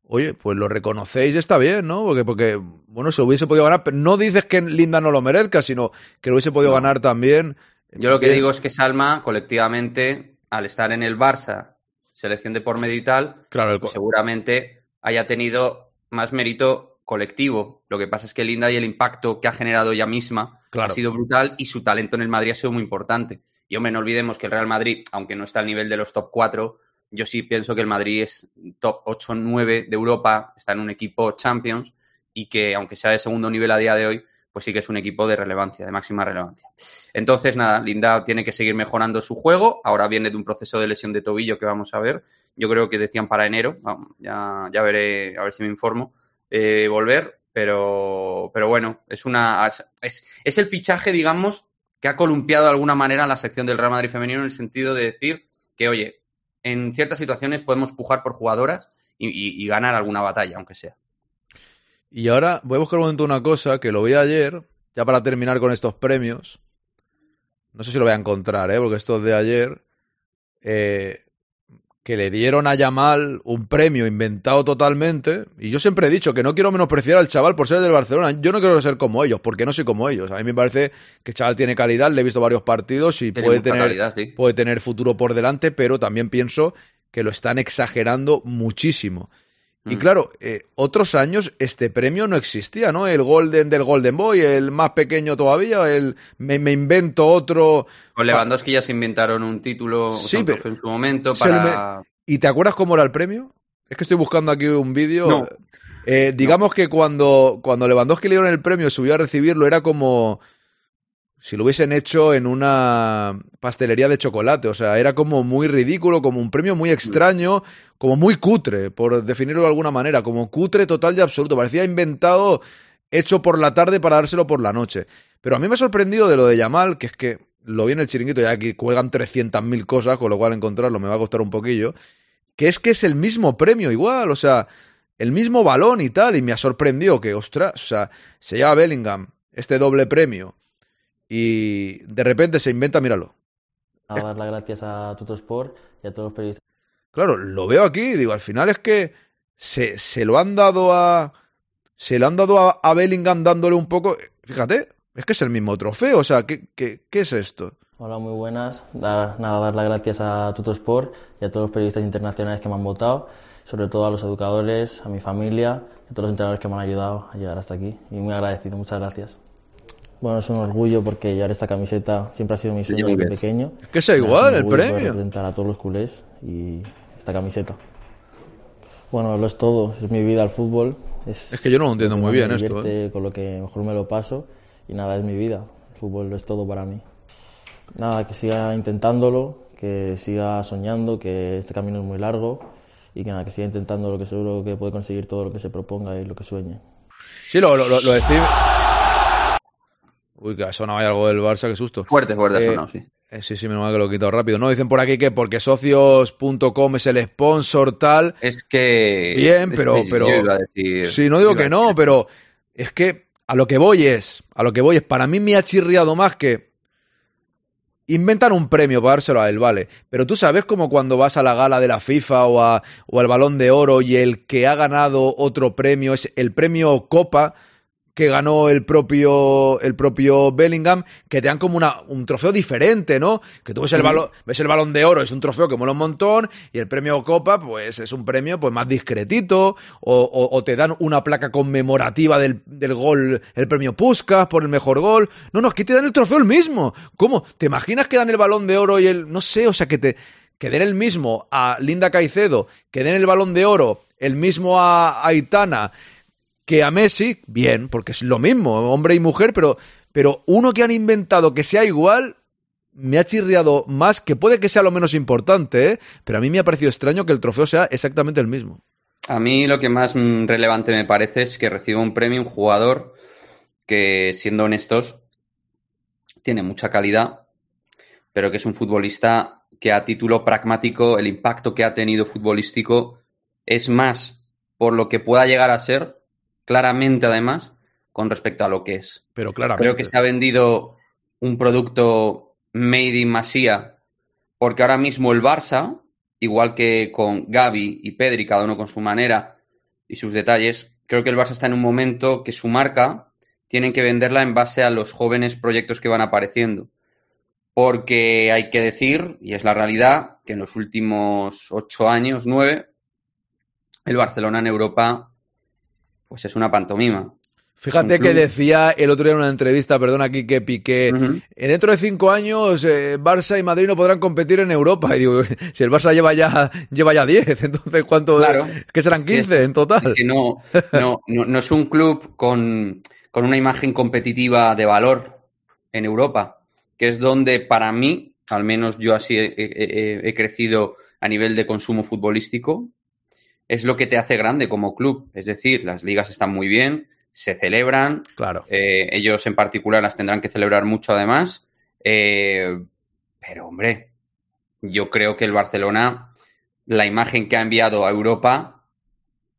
S2: Oye, pues lo reconocéis, está bien, ¿no? Porque, porque, bueno, se hubiese podido ganar, pero no dices que Linda no lo merezca, sino que lo hubiese podido ganar también.
S11: Yo lo que digo es que Salma, colectivamente, al estar en el Barça, selección de por medio y tal,
S2: claro,
S11: pues seguramente haya tenido más mérito colectivo. Lo que pasa es que Linda y el impacto que ha generado ella misma ha sido brutal y su talento en el Madrid ha sido muy importante. Y hombre, no olvidemos que el Real Madrid, aunque no está al nivel de los top 4, yo sí pienso que el Madrid es top 8 9 de Europa, está en un equipo Champions y que aunque sea de segundo nivel a día de hoy, pues sí que es un equipo de relevancia, de máxima relevancia. Entonces, nada, Linda tiene que seguir mejorando su juego. Ahora viene de un proceso de lesión de tobillo que vamos a ver. Yo creo que decían para enero, ya, ya veré, a ver si me informo, eh, volver. Pero, pero bueno, es una. Es, es el fichaje, digamos, que ha columpiado de alguna manera la sección del Real Madrid femenino en el sentido de decir que, oye, en ciertas situaciones podemos pujar por jugadoras y, ganar alguna batalla, aunque sea.
S2: Y ahora voy a buscar un momento una cosa que lo vi ayer, ya para terminar con estos premios. No sé si lo voy a encontrar, ¿eh? porque esto es de ayer. Eh, que le dieron a Yamal un premio inventado totalmente. Y yo siempre he dicho que no quiero menospreciar al chaval por ser del Barcelona. Yo no quiero ser como ellos, porque no soy como ellos. A mí me parece que el chaval tiene calidad, le he visto varios partidos y puede tener, puede tener futuro por delante, pero también pienso que lo están exagerando muchísimo. Y mm. claro, eh, otros años este premio no existía, ¿no? El Golden del Golden Boy, el más pequeño todavía, el me, invento otro.
S11: Con Lewandowski ya se inventaron un título sí, en su momento para.
S2: ¿Y te acuerdas cómo era el premio? Es que estoy buscando aquí un vídeo. Eh, digamos que cuando, cuando Lewandowski le dieron el premio, subió a recibirlo, era como si lo hubiesen hecho en una pastelería de chocolate. O sea, era como muy ridículo, como un premio muy extraño, como muy cutre, por definirlo de alguna manera, como cutre total y absoluto. Parecía inventado, hecho por la tarde para dárselo por la noche. Pero a mí me ha sorprendido de lo de Yamal, que es que lo vi en el chiringuito, ya que cuelgan 300.000 cosas, con lo cual encontrarlo me va a costar un poquillo, que es que es el mismo premio igual, o sea, el mismo balón y tal, y me ha sorprendido que, ostras, o sea, se llama Bellingham este doble premio y de repente se inventa, míralo.
S12: A dar las gracias a Tutosport y a todos los periodistas.
S2: Claro, lo veo aquí, digo, al final es que se, se lo han dado a. Se lo han dado a, Bellingham dándole un poco. Fíjate, es que es el mismo trofeo, o sea, ¿qué, qué, qué es esto?
S12: Hola, muy buenas. Dar, nada, dar las gracias a Tutosport y a todos los periodistas internacionales que me han votado, sobre todo a los educadores, a mi familia, a todos los entrenadores que me han ayudado a llegar hasta aquí. Y muy agradecido, muchas gracias. Bueno, es un orgullo porque llevar esta camiseta siempre ha sido mi sueño desde pequeño.
S2: Es que sea igual el premio.
S12: representar a todos los culés y esta camiseta. Bueno, lo es todo, es mi vida al fútbol.
S2: Es, que yo no lo entiendo muy bien esto.
S12: ¿eh? Con lo que mejor me lo paso y nada, es mi vida. El fútbol lo es todo para mí. Nada, que siga intentándolo, que siga soñando, que este camino es muy largo y que nada, que siga intentando lo que seguro que puede conseguir todo lo que se proponga y lo que sueñe.
S2: Sí, lo, lo, lo, lo Uy, que ha sonado algo del Barça, qué susto.
S11: Fuerte, fuerte, eh, sonado, sí.
S2: Eh, sí, sí, menos mal que lo he quitado rápido. No, dicen por aquí que porque socios.com es el sponsor tal.
S11: Es que.
S2: Bien, pero. pero sí, no digo que no, pero es que a lo que voy es. A lo que voy es. Para mí me ha chirriado más que. Inventan un premio para dárselo a él, vale. Pero tú sabes como cuando vas a la gala de la FIFA o, a, o al balón de oro y el que ha ganado otro premio es el premio Copa que ganó el propio, el propio Bellingham, que te dan como una, un trofeo diferente, ¿no? Que tú ves el, balón, ves el balón de oro, es un trofeo que mola un montón, y el premio Copa, pues es un premio pues más discretito, o, o, te dan una placa conmemorativa del, del, gol, el premio Puskas por el mejor gol. No, no, aquí te dan el trofeo el mismo. ¿Cómo? ¿Te imaginas que dan el balón de oro y el, no sé, o sea, que te, que den el mismo a Linda Caicedo, que den el balón de oro el mismo a Aitana, que a Messi, bien, porque es lo mismo, hombre y mujer, pero, pero uno que han inventado que sea igual, me ha chirriado más, que puede que sea lo menos importante, ¿eh? pero a mí me ha parecido extraño que el trofeo sea exactamente el mismo.
S11: A mí lo que más relevante me parece es que reciba un premio un jugador que, siendo honestos, tiene mucha calidad, pero que es un futbolista que a título pragmático el impacto que ha tenido futbolístico es más por lo que pueda llegar a ser claramente además, con respecto a lo que es.
S2: Pero claramente.
S11: Creo que se ha vendido un producto made in Masía, porque ahora mismo el Barça, igual que con Gaby y Pedri, cada uno con su manera y sus detalles, creo que el Barça está en un momento que su marca tienen que venderla en base a los jóvenes proyectos que van apareciendo. Porque hay que decir, y es la realidad, que en los últimos ocho años, nueve, el Barcelona en Europa pues es una pantomima.
S2: Fíjate que decía el otro día en una entrevista, perdón aquí que piqué, eh, dentro de cinco años eh, Barça y Madrid no podrán competir en Europa. Y digo, si el Barça lleva ya lleva ya 10, entonces ¿cuánto? Claro, que serán 15 en total.
S11: Es que no, no, no, es un club con, una imagen competitiva de valor en Europa, que es donde para mí, al menos yo así he crecido a nivel de consumo futbolístico, es lo que te hace grande como club. Es decir, las ligas están muy bien, se celebran.
S2: Claro.
S11: Eh, ellos en particular las tendrán que celebrar mucho además. Eh, pero hombre, yo creo que el Barcelona, la imagen que ha enviado a Europa,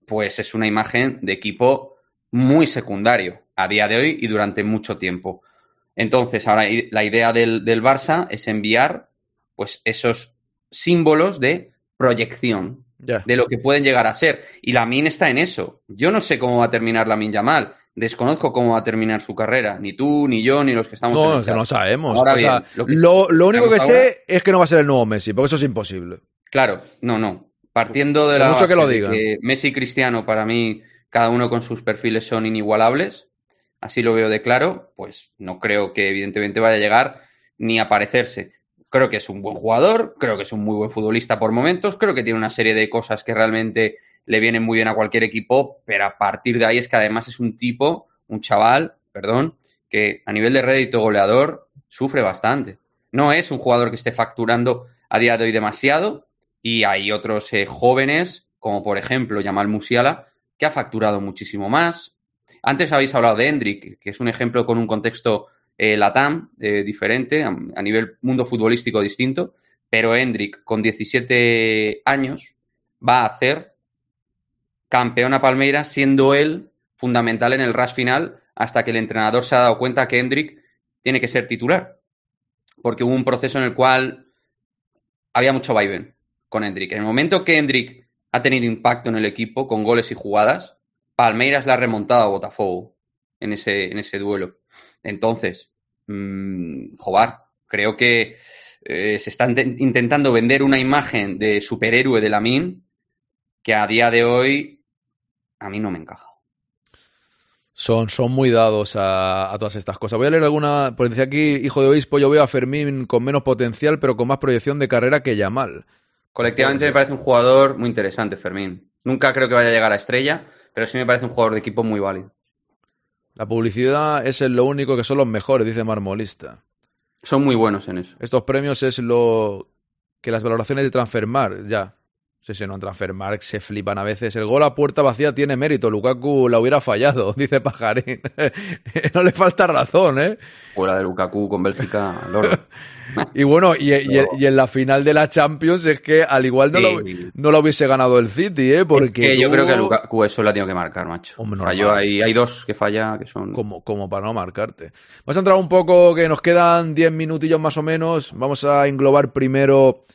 S11: pues es una imagen de equipo muy secundario a día de hoy y durante mucho tiempo. Entonces, ahora la idea del, del Barça es enviar pues esos símbolos de proyección De lo que pueden llegar a ser. Y la Min está en eso. Yo no sé cómo va a terminar la Min Yamal. Desconozco cómo va a terminar su carrera. Ni tú, ni yo, ni los que estamos en
S2: No,
S11: el
S2: que
S11: chat.
S2: no sabemos.
S11: Ahora
S2: O sea,
S11: bien, lo que
S2: lo, lo único que sé es que no va a ser el nuevo Messi, porque eso es imposible.
S11: Claro, no, no. Partiendo de la
S2: mucho que
S11: base
S2: lo
S11: de
S2: digan.
S11: que Messi y Cristiano, para mí, cada uno con sus perfiles son inigualables, así lo veo de claro, pues no creo que evidentemente vaya a llegar ni a parecerse. Creo que es un buen jugador, creo que es un muy buen futbolista por momentos, creo que tiene una serie de cosas que realmente le vienen muy bien a cualquier equipo, pero a partir de ahí es que además es un tipo, un chaval, perdón, que a nivel de rédito goleador sufre bastante. No es un jugador que esté facturando a día de hoy demasiado y hay otros eh, jóvenes, como por ejemplo Yamal Musiala, que ha facturado muchísimo más. Antes habéis hablado de Hendrik, que es un ejemplo con un contexto eh, latam eh, diferente, a, nivel mundo futbolístico distinto, pero Hendrik con 17 años va a hacer campeón a Palmeiras siendo él fundamental en el rush final hasta que el entrenador se ha dado cuenta que Hendrik tiene que ser titular. Porque hubo un proceso en el cual había mucho vaivén con Hendrik. En el momento que Hendrik ha tenido impacto en el equipo con goles y jugadas, Palmeiras la ha remontado a Botafogo en ese, en ese duelo. Entonces, mmm, Jobar, creo que eh, se está intentando vender una imagen de superhéroe de la MIN que a día de hoy a mí no me encaja.
S2: Son, son muy dados a, a, todas estas cosas. Voy a leer alguna. Por decir aquí, hijo de obispo, yo veo a Fermín con menos potencial, pero con más proyección de carrera que Yamal.
S11: Colectivamente me parece un jugador muy interesante, Fermín. Nunca creo que vaya a llegar a estrella, pero sí me parece un jugador de equipo muy válido.
S2: La publicidad es lo único que son los mejores, dice Marmolista.
S11: Son muy buenos en eso.
S2: Estos premios es lo que las valoraciones de Transfermar, ya. Sí, sí, no, en Transfermarkt se flipan a veces. El gol a puerta vacía tiene mérito. Lukaku la hubiera fallado, dice Pajarín. no le falta razón, ¿eh?
S11: Fuera de Lukaku con Bélgica, loro.
S2: y bueno, y, y, y, en la final de la Champions es que al igual no, sí. lo, no lo, hubiese ganado el City, ¿eh? Porque
S11: es que yo creo que a Lukaku eso la tiene que marcar, macho. Hombre, Falló ahí, hay dos que falla que son...
S2: Como, como para no marcarte. Vamos a entrar un poco, que nos quedan 10 minutillos más o menos. Vamos a englobar primero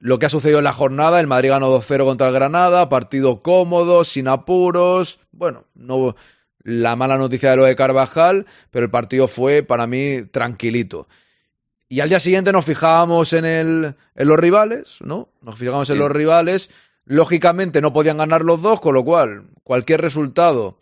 S2: lo que ha sucedido en la jornada, el Madrid ganó 2-0 contra el Granada, partido cómodo, sin apuros. Bueno, no la mala noticia de lo de Carvajal, pero el partido fue para mí tranquilito. Y al día siguiente nos fijábamos en, el, en los rivales, ¿no? Nos fijábamos sí. en los rivales. Lógicamente no podían ganar los dos, con lo cual cualquier resultado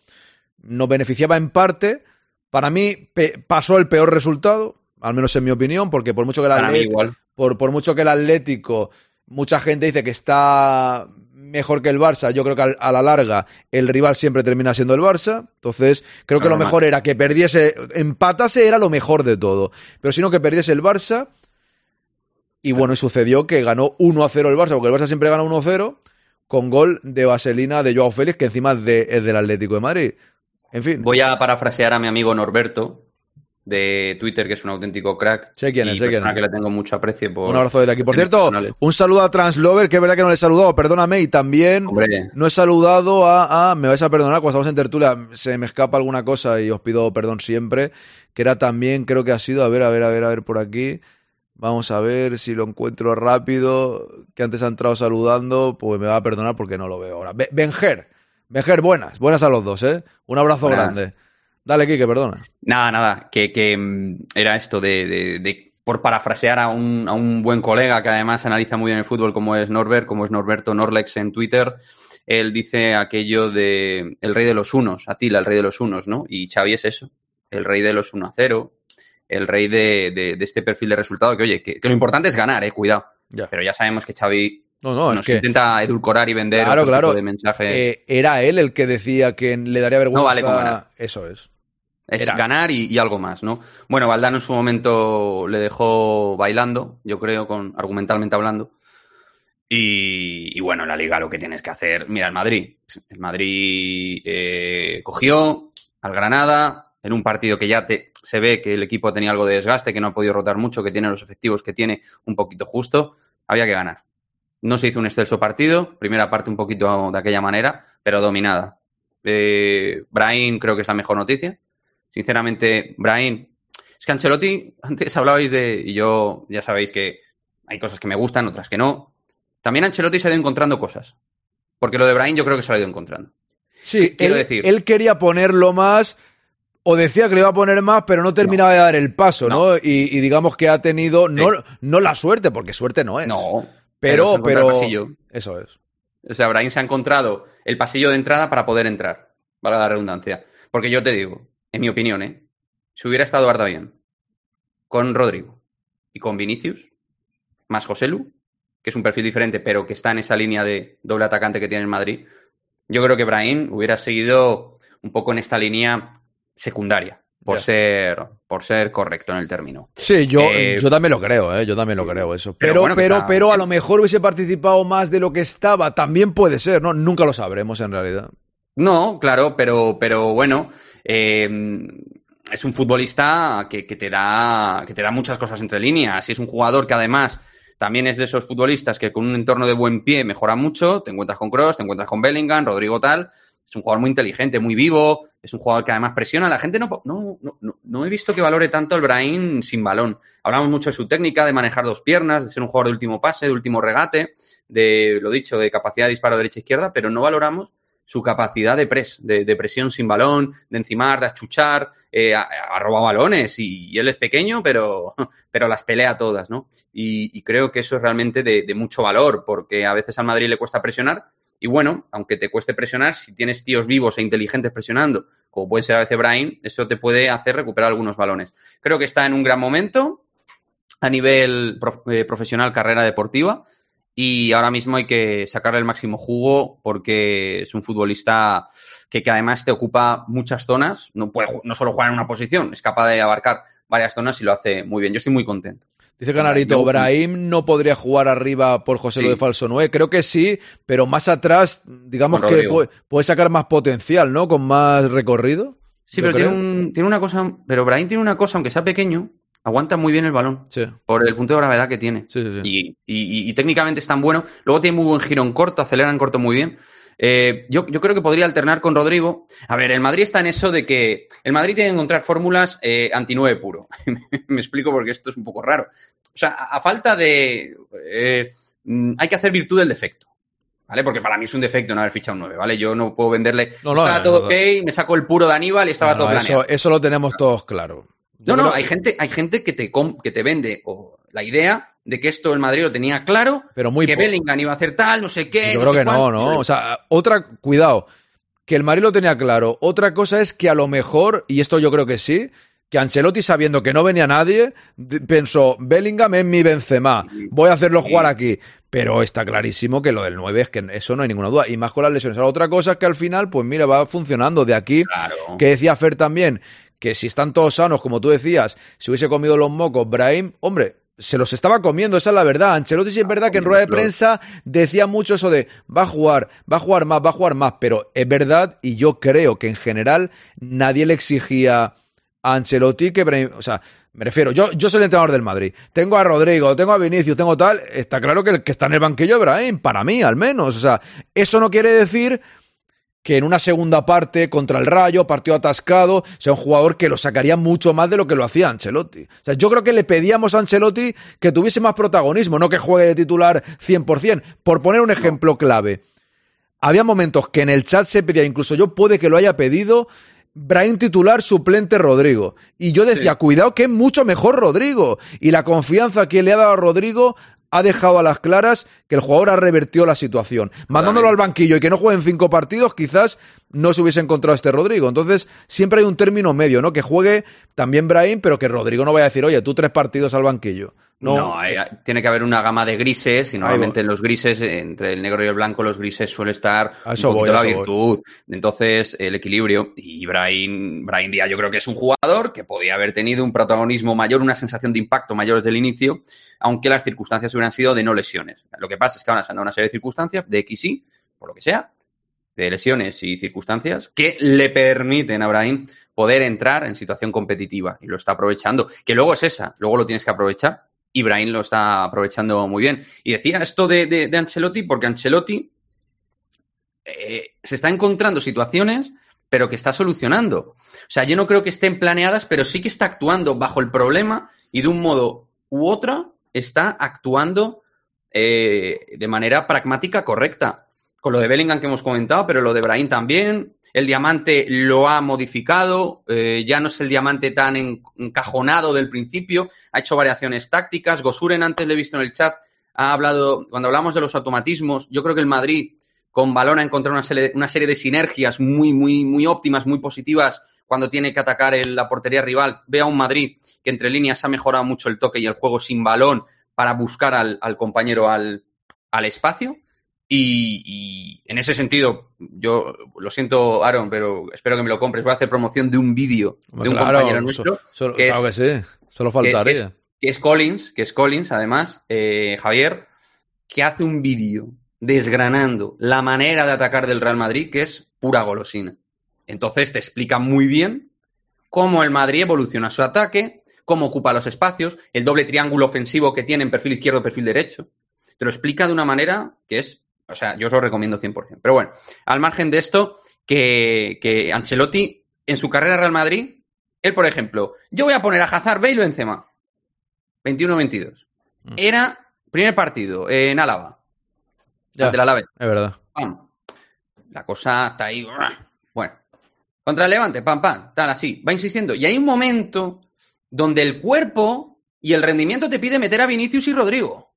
S2: nos beneficiaba en parte. Para mí pasó el peor resultado, al menos en mi opinión, porque por mucho que el Atlético, por, por mucho que el Atlético mucha gente dice que está mejor que el Barça. Yo creo que a la larga el rival siempre termina siendo el Barça. Entonces, creo que lo mejor era que perdiese, empatase era lo mejor de todo. Pero si no, que perdiese el Barça. Y bueno, y sucedió que ganó 1 a 0 el Barça, porque el Barça siempre gana 1 a 0 con gol de vaselina de Joao Félix, que encima es, de, es del Atlético de Madrid. En fin.
S11: Voy a parafrasear a mi amigo Norberto, de Twitter, que es un auténtico crack.
S2: Sé quién es, sé quién es.
S11: que le tengo mucho aprecio por...
S2: Un abrazo desde aquí. Por cierto, un saludo a Translover, que es verdad que no le he saludado, perdóname, y también
S11: Hombre.
S2: no he saludado a, a, me vais a perdonar, cuando estamos en tertulia se me escapa alguna cosa y os pido perdón siempre, que era también, creo que ha sido, a ver, a ver, a ver, a ver por aquí, vamos a ver si lo encuentro rápido, que antes ha entrado saludando, pues me va a perdonar porque no lo veo ahora. Benjer, Benjer, buenas, buenas a los dos, ¿eh? Un abrazo buenas. grande. Dale, Kike, perdona.
S11: Nada, nada, que, que mm, era esto de, de, de, por parafrasear a un, a un, buen colega que además analiza muy bien el fútbol como es Norbert, como es Norberto Norlex en Twitter. Él dice aquello de el rey de los unos, Atila, el rey de los unos, ¿no? Y Xavi es eso, el rey de los 1 a 0, el rey de, de, de este perfil de resultado, que oye, que, que, lo importante es ganar, eh, cuidado.
S2: Ya.
S11: Pero ya sabemos que Xavi
S2: no, no,
S11: nos
S2: es que...
S11: intenta edulcorar y vender
S2: claro,
S11: otro
S2: claro.
S11: tipo de mensajes.
S2: Eh, era él el que decía que le daría vergüenza.
S11: No vale con ganar.
S2: Eso es.
S11: Es
S2: Era.
S11: ganar y, y, algo más, ¿no? Bueno, Valdano en su momento le dejó bailando, yo creo, con argumentalmente hablando. Y, y bueno, la liga lo que tienes que hacer. Mira, el Madrid. El Madrid eh, cogió, al Granada, en un partido que ya te, se ve que el equipo tenía algo de desgaste, que no ha podido rotar mucho, que tiene los efectivos que tiene un poquito justo, había que ganar. No se hizo un excelso partido, primera parte un poquito de aquella manera, pero dominada. Eh, Brian creo que es la mejor noticia. Sinceramente, Brian, es que Ancelotti, antes hablabais de, y yo ya sabéis que hay cosas que me gustan, otras que no. También Ancelotti se ha ido encontrando cosas. Porque lo de Brian yo creo que se lo ha ido encontrando.
S2: Sí, quiero él, decir. Él quería ponerlo más, o decía que le iba a poner más, pero no terminaba de dar el paso, ¿no? Y, digamos que ha tenido, no, no la suerte, porque suerte no es.
S11: No.
S2: Pero, pero. Eso es.
S11: O sea, Brian se ha encontrado el pasillo de entrada para poder entrar. Para la redundancia. Porque yo te digo, en mi opinión, ¿eh? Si hubiera estado Arda bien con Rodrigo y con Vinicius, más Joselu, que es un perfil diferente, pero que está en esa línea de doble atacante que tiene el Madrid, yo creo que Brahim hubiera seguido un poco en esta línea secundaria, por ser por ser correcto en el término.
S2: Sí, yo, eh, yo también lo creo, ¿eh? yo también lo creo eso. Pero, pero, pero, a lo mejor hubiese participado más de lo que estaba, también puede ser, ¿no? Nunca lo sabremos en realidad.
S11: No, claro, pero, pero bueno, eh, es un futbolista que, que, te da, que te da muchas cosas entre líneas y es un jugador que además también es de esos futbolistas que con un entorno de buen pie mejora mucho. Te encuentras con Cross, te encuentras con Bellingham, Rodrigo tal. Es un jugador muy inteligente, muy vivo. Es un jugador que además presiona. La gente no, no, no, no he visto que valore tanto el Brain sin balón. Hablamos mucho de su técnica, de manejar dos piernas, de ser un jugador de último pase, de último regate, de, lo dicho, de capacidad de disparo derecha-izquierda, pero no valoramos su capacidad de pres, de, presión sin balón, de encimar, de achuchar, eh, ha, robado balones y, él es pequeño, pero, pero las pelea todas, ¿no? Y, creo que eso es realmente de, mucho valor, porque a veces al Madrid le cuesta presionar. Y bueno, aunque te cueste presionar, si tienes tíos vivos e inteligentes presionando, como puede ser a veces Brian, eso te puede hacer recuperar algunos balones. Creo que está en un gran momento a nivel eh, profesional, carrera deportiva y ahora mismo hay que sacarle el máximo jugo porque es un futbolista que, además te ocupa muchas zonas, no, puede, no solo jugar en una posición, es capaz de abarcar varias zonas y lo hace muy bien. Yo estoy muy contento.
S2: Dice Canarito, Brahim no podría jugar arriba por José Lo de Falso 9. Creo que sí, pero más atrás, digamos que puede, sacar más potencial, ¿no? Con más recorrido.
S11: Sí, pero tiene, tiene, una cosa, pero Brahim tiene una cosa, aunque sea pequeño, aguanta muy bien el balón por el punto de gravedad que tiene. y, técnicamente es tan bueno. Luego tiene muy buen giro en corto, acelera en corto muy bien. Eh, yo, creo que podría alternar con Rodrigo. A ver, el Madrid está en eso de que el Madrid tiene que encontrar fórmulas eh, anti-9 puro. Me explico porque esto es un poco raro. O sea, a, falta de... Eh, mm, hay que hacer virtud del defecto. ¿Vale? Porque para mí es un defecto no haber fichado un 9, ¿vale? Yo no puedo venderle. No, estaba todo ok, me saco el puro de Aníbal y estaba todo planeado.
S2: Eso, eso lo tenemos todos claro.
S11: No, no, hay gente, hay gente que te, que te vende o la idea de que esto el Madrid lo tenía claro,
S2: pero muy
S11: que Bellingham iba a hacer tal, no sé qué.
S2: Yo creo que no, no. O sea, otra, cuidado, que el Madrid lo tenía claro. Otra cosa es que a lo mejor, y esto yo creo que sí, que Ancelotti, sabiendo que no venía nadie, pensó, Bellingham es mi Benzema, voy a hacerlo jugar aquí. Pero está clarísimo que lo del 9 es que eso no hay ninguna duda. Y más con las lesiones. Ahora, otra cosa es que al final, pues mira, va funcionando. De aquí, que decía Fer también, que si están todos sanos, como tú decías, si hubiese comido los mocos, Brahim, hombre, se los estaba comiendo, esa es la verdad. Ancelotti sí es verdad que en rueda de prensa decía mucho eso de va a jugar, va a jugar más, va a jugar más, pero es verdad y yo creo que en general nadie le exigía a Ancelotti que Brahim, o sea, me refiero, yo, yo soy el entrenador del Madrid. Tengo a Rodrigo, tengo a Vinicius, tengo tal. Está claro que el que está en el banquillo es Brahim, para mí al menos. O sea, eso no quiere decir que en una segunda parte contra el Rayo, partido atascado, sea un jugador que lo sacaría mucho más de lo que lo hacía Ancelotti. O sea, yo creo que le pedíamos a Ancelotti que tuviese más protagonismo, no que juegue de titular 100%. Por poner un ejemplo clave, había momentos que en el chat se pedía, incluso yo puede que lo haya pedido, Brian titular, suplente Rodrigo. Y yo decía, cuidado que es mucho mejor Rodrigo. Y la confianza que le ha dado a Rodrigo ha dejado a las claras que el jugador ha revertido la situación. Mandándolo al banquillo y que no juegue en cinco partidos, quizás no se hubiese encontrado este Rodrigo. Entonces, siempre hay un término medio, ¿no? Que juegue también Brahim, pero que Rodrigo no vaya a decir, oye, tú tres partidos al banquillo.
S11: No, tiene que haber una gama de grises y normalmente en los grises, entre el negro y el blanco, los grises suele estar
S2: eso
S11: un la virtud. Entonces, el equilibrio. Y Brian, Brian Díaz yo creo que es un jugador que podía haber tenido un protagonismo mayor, una sensación de impacto mayor desde el inicio, aunque las circunstancias hubieran sido de no lesiones. Lo que pasa es que ahora se han dado una serie de circunstancias, de X por lo que sea, de lesiones y circunstancias que le permiten a Brahim poder entrar en situación competitiva y lo está aprovechando. Que luego es esa, luego lo tienes que aprovechar y lo está aprovechando muy bien. Y decía esto de, de, Ancelotti porque Ancelotti eh, se está encontrando situaciones pero que está solucionando. O sea, yo no creo que estén planeadas, pero sí que está actuando bajo el problema y de un modo u otro está actuando eh, de manera pragmática correcta. Con lo de Bellingham que hemos comentado, pero lo de Brahim también. El diamante lo ha modificado, eh, ya no es el diamante tan encajonado del principio, ha hecho variaciones tácticas. Gosuren, antes le he visto en el chat, ha hablado, cuando hablamos de los automatismos, yo creo que el Madrid con balón ha encontrado una serie, de sinergias muy, muy, muy óptimas, muy positivas cuando tiene que atacar la portería rival. Ve a un Madrid que entre líneas ha mejorado mucho el toque y el juego sin balón para buscar al, compañero al, espacio. Y, en ese sentido, yo lo siento, Aaron, pero espero que me lo compres. Voy a hacer promoción de un vídeo de un compañero nuestro.
S2: que es, sí, solo faltaría.
S11: Que, es, Collins, que es Collins, además, eh, Javier, que hace un vídeo desgranando la manera de atacar del Real Madrid, que es pura golosina. Entonces te explica muy bien cómo el Madrid evoluciona su ataque, cómo ocupa los espacios, el doble triángulo ofensivo que tiene en perfil izquierdo, perfil derecho. Te lo explica de una manera que es, o sea, yo os lo recomiendo 100%. Pero bueno, al margen de esto, que, que Ancelotti en su carrera Real Madrid, él, por ejemplo, yo voy a poner a Hazard, Bale o Benzema. 21-22. Mm. Era primer partido en Álava la
S2: Es verdad.
S11: La cosa está ahí. Bueno. Contra el Levante, pam, pam, tal, así. Va insistiendo. Y hay un momento donde el cuerpo y el rendimiento te pide meter a Vinicius y Rodrigo.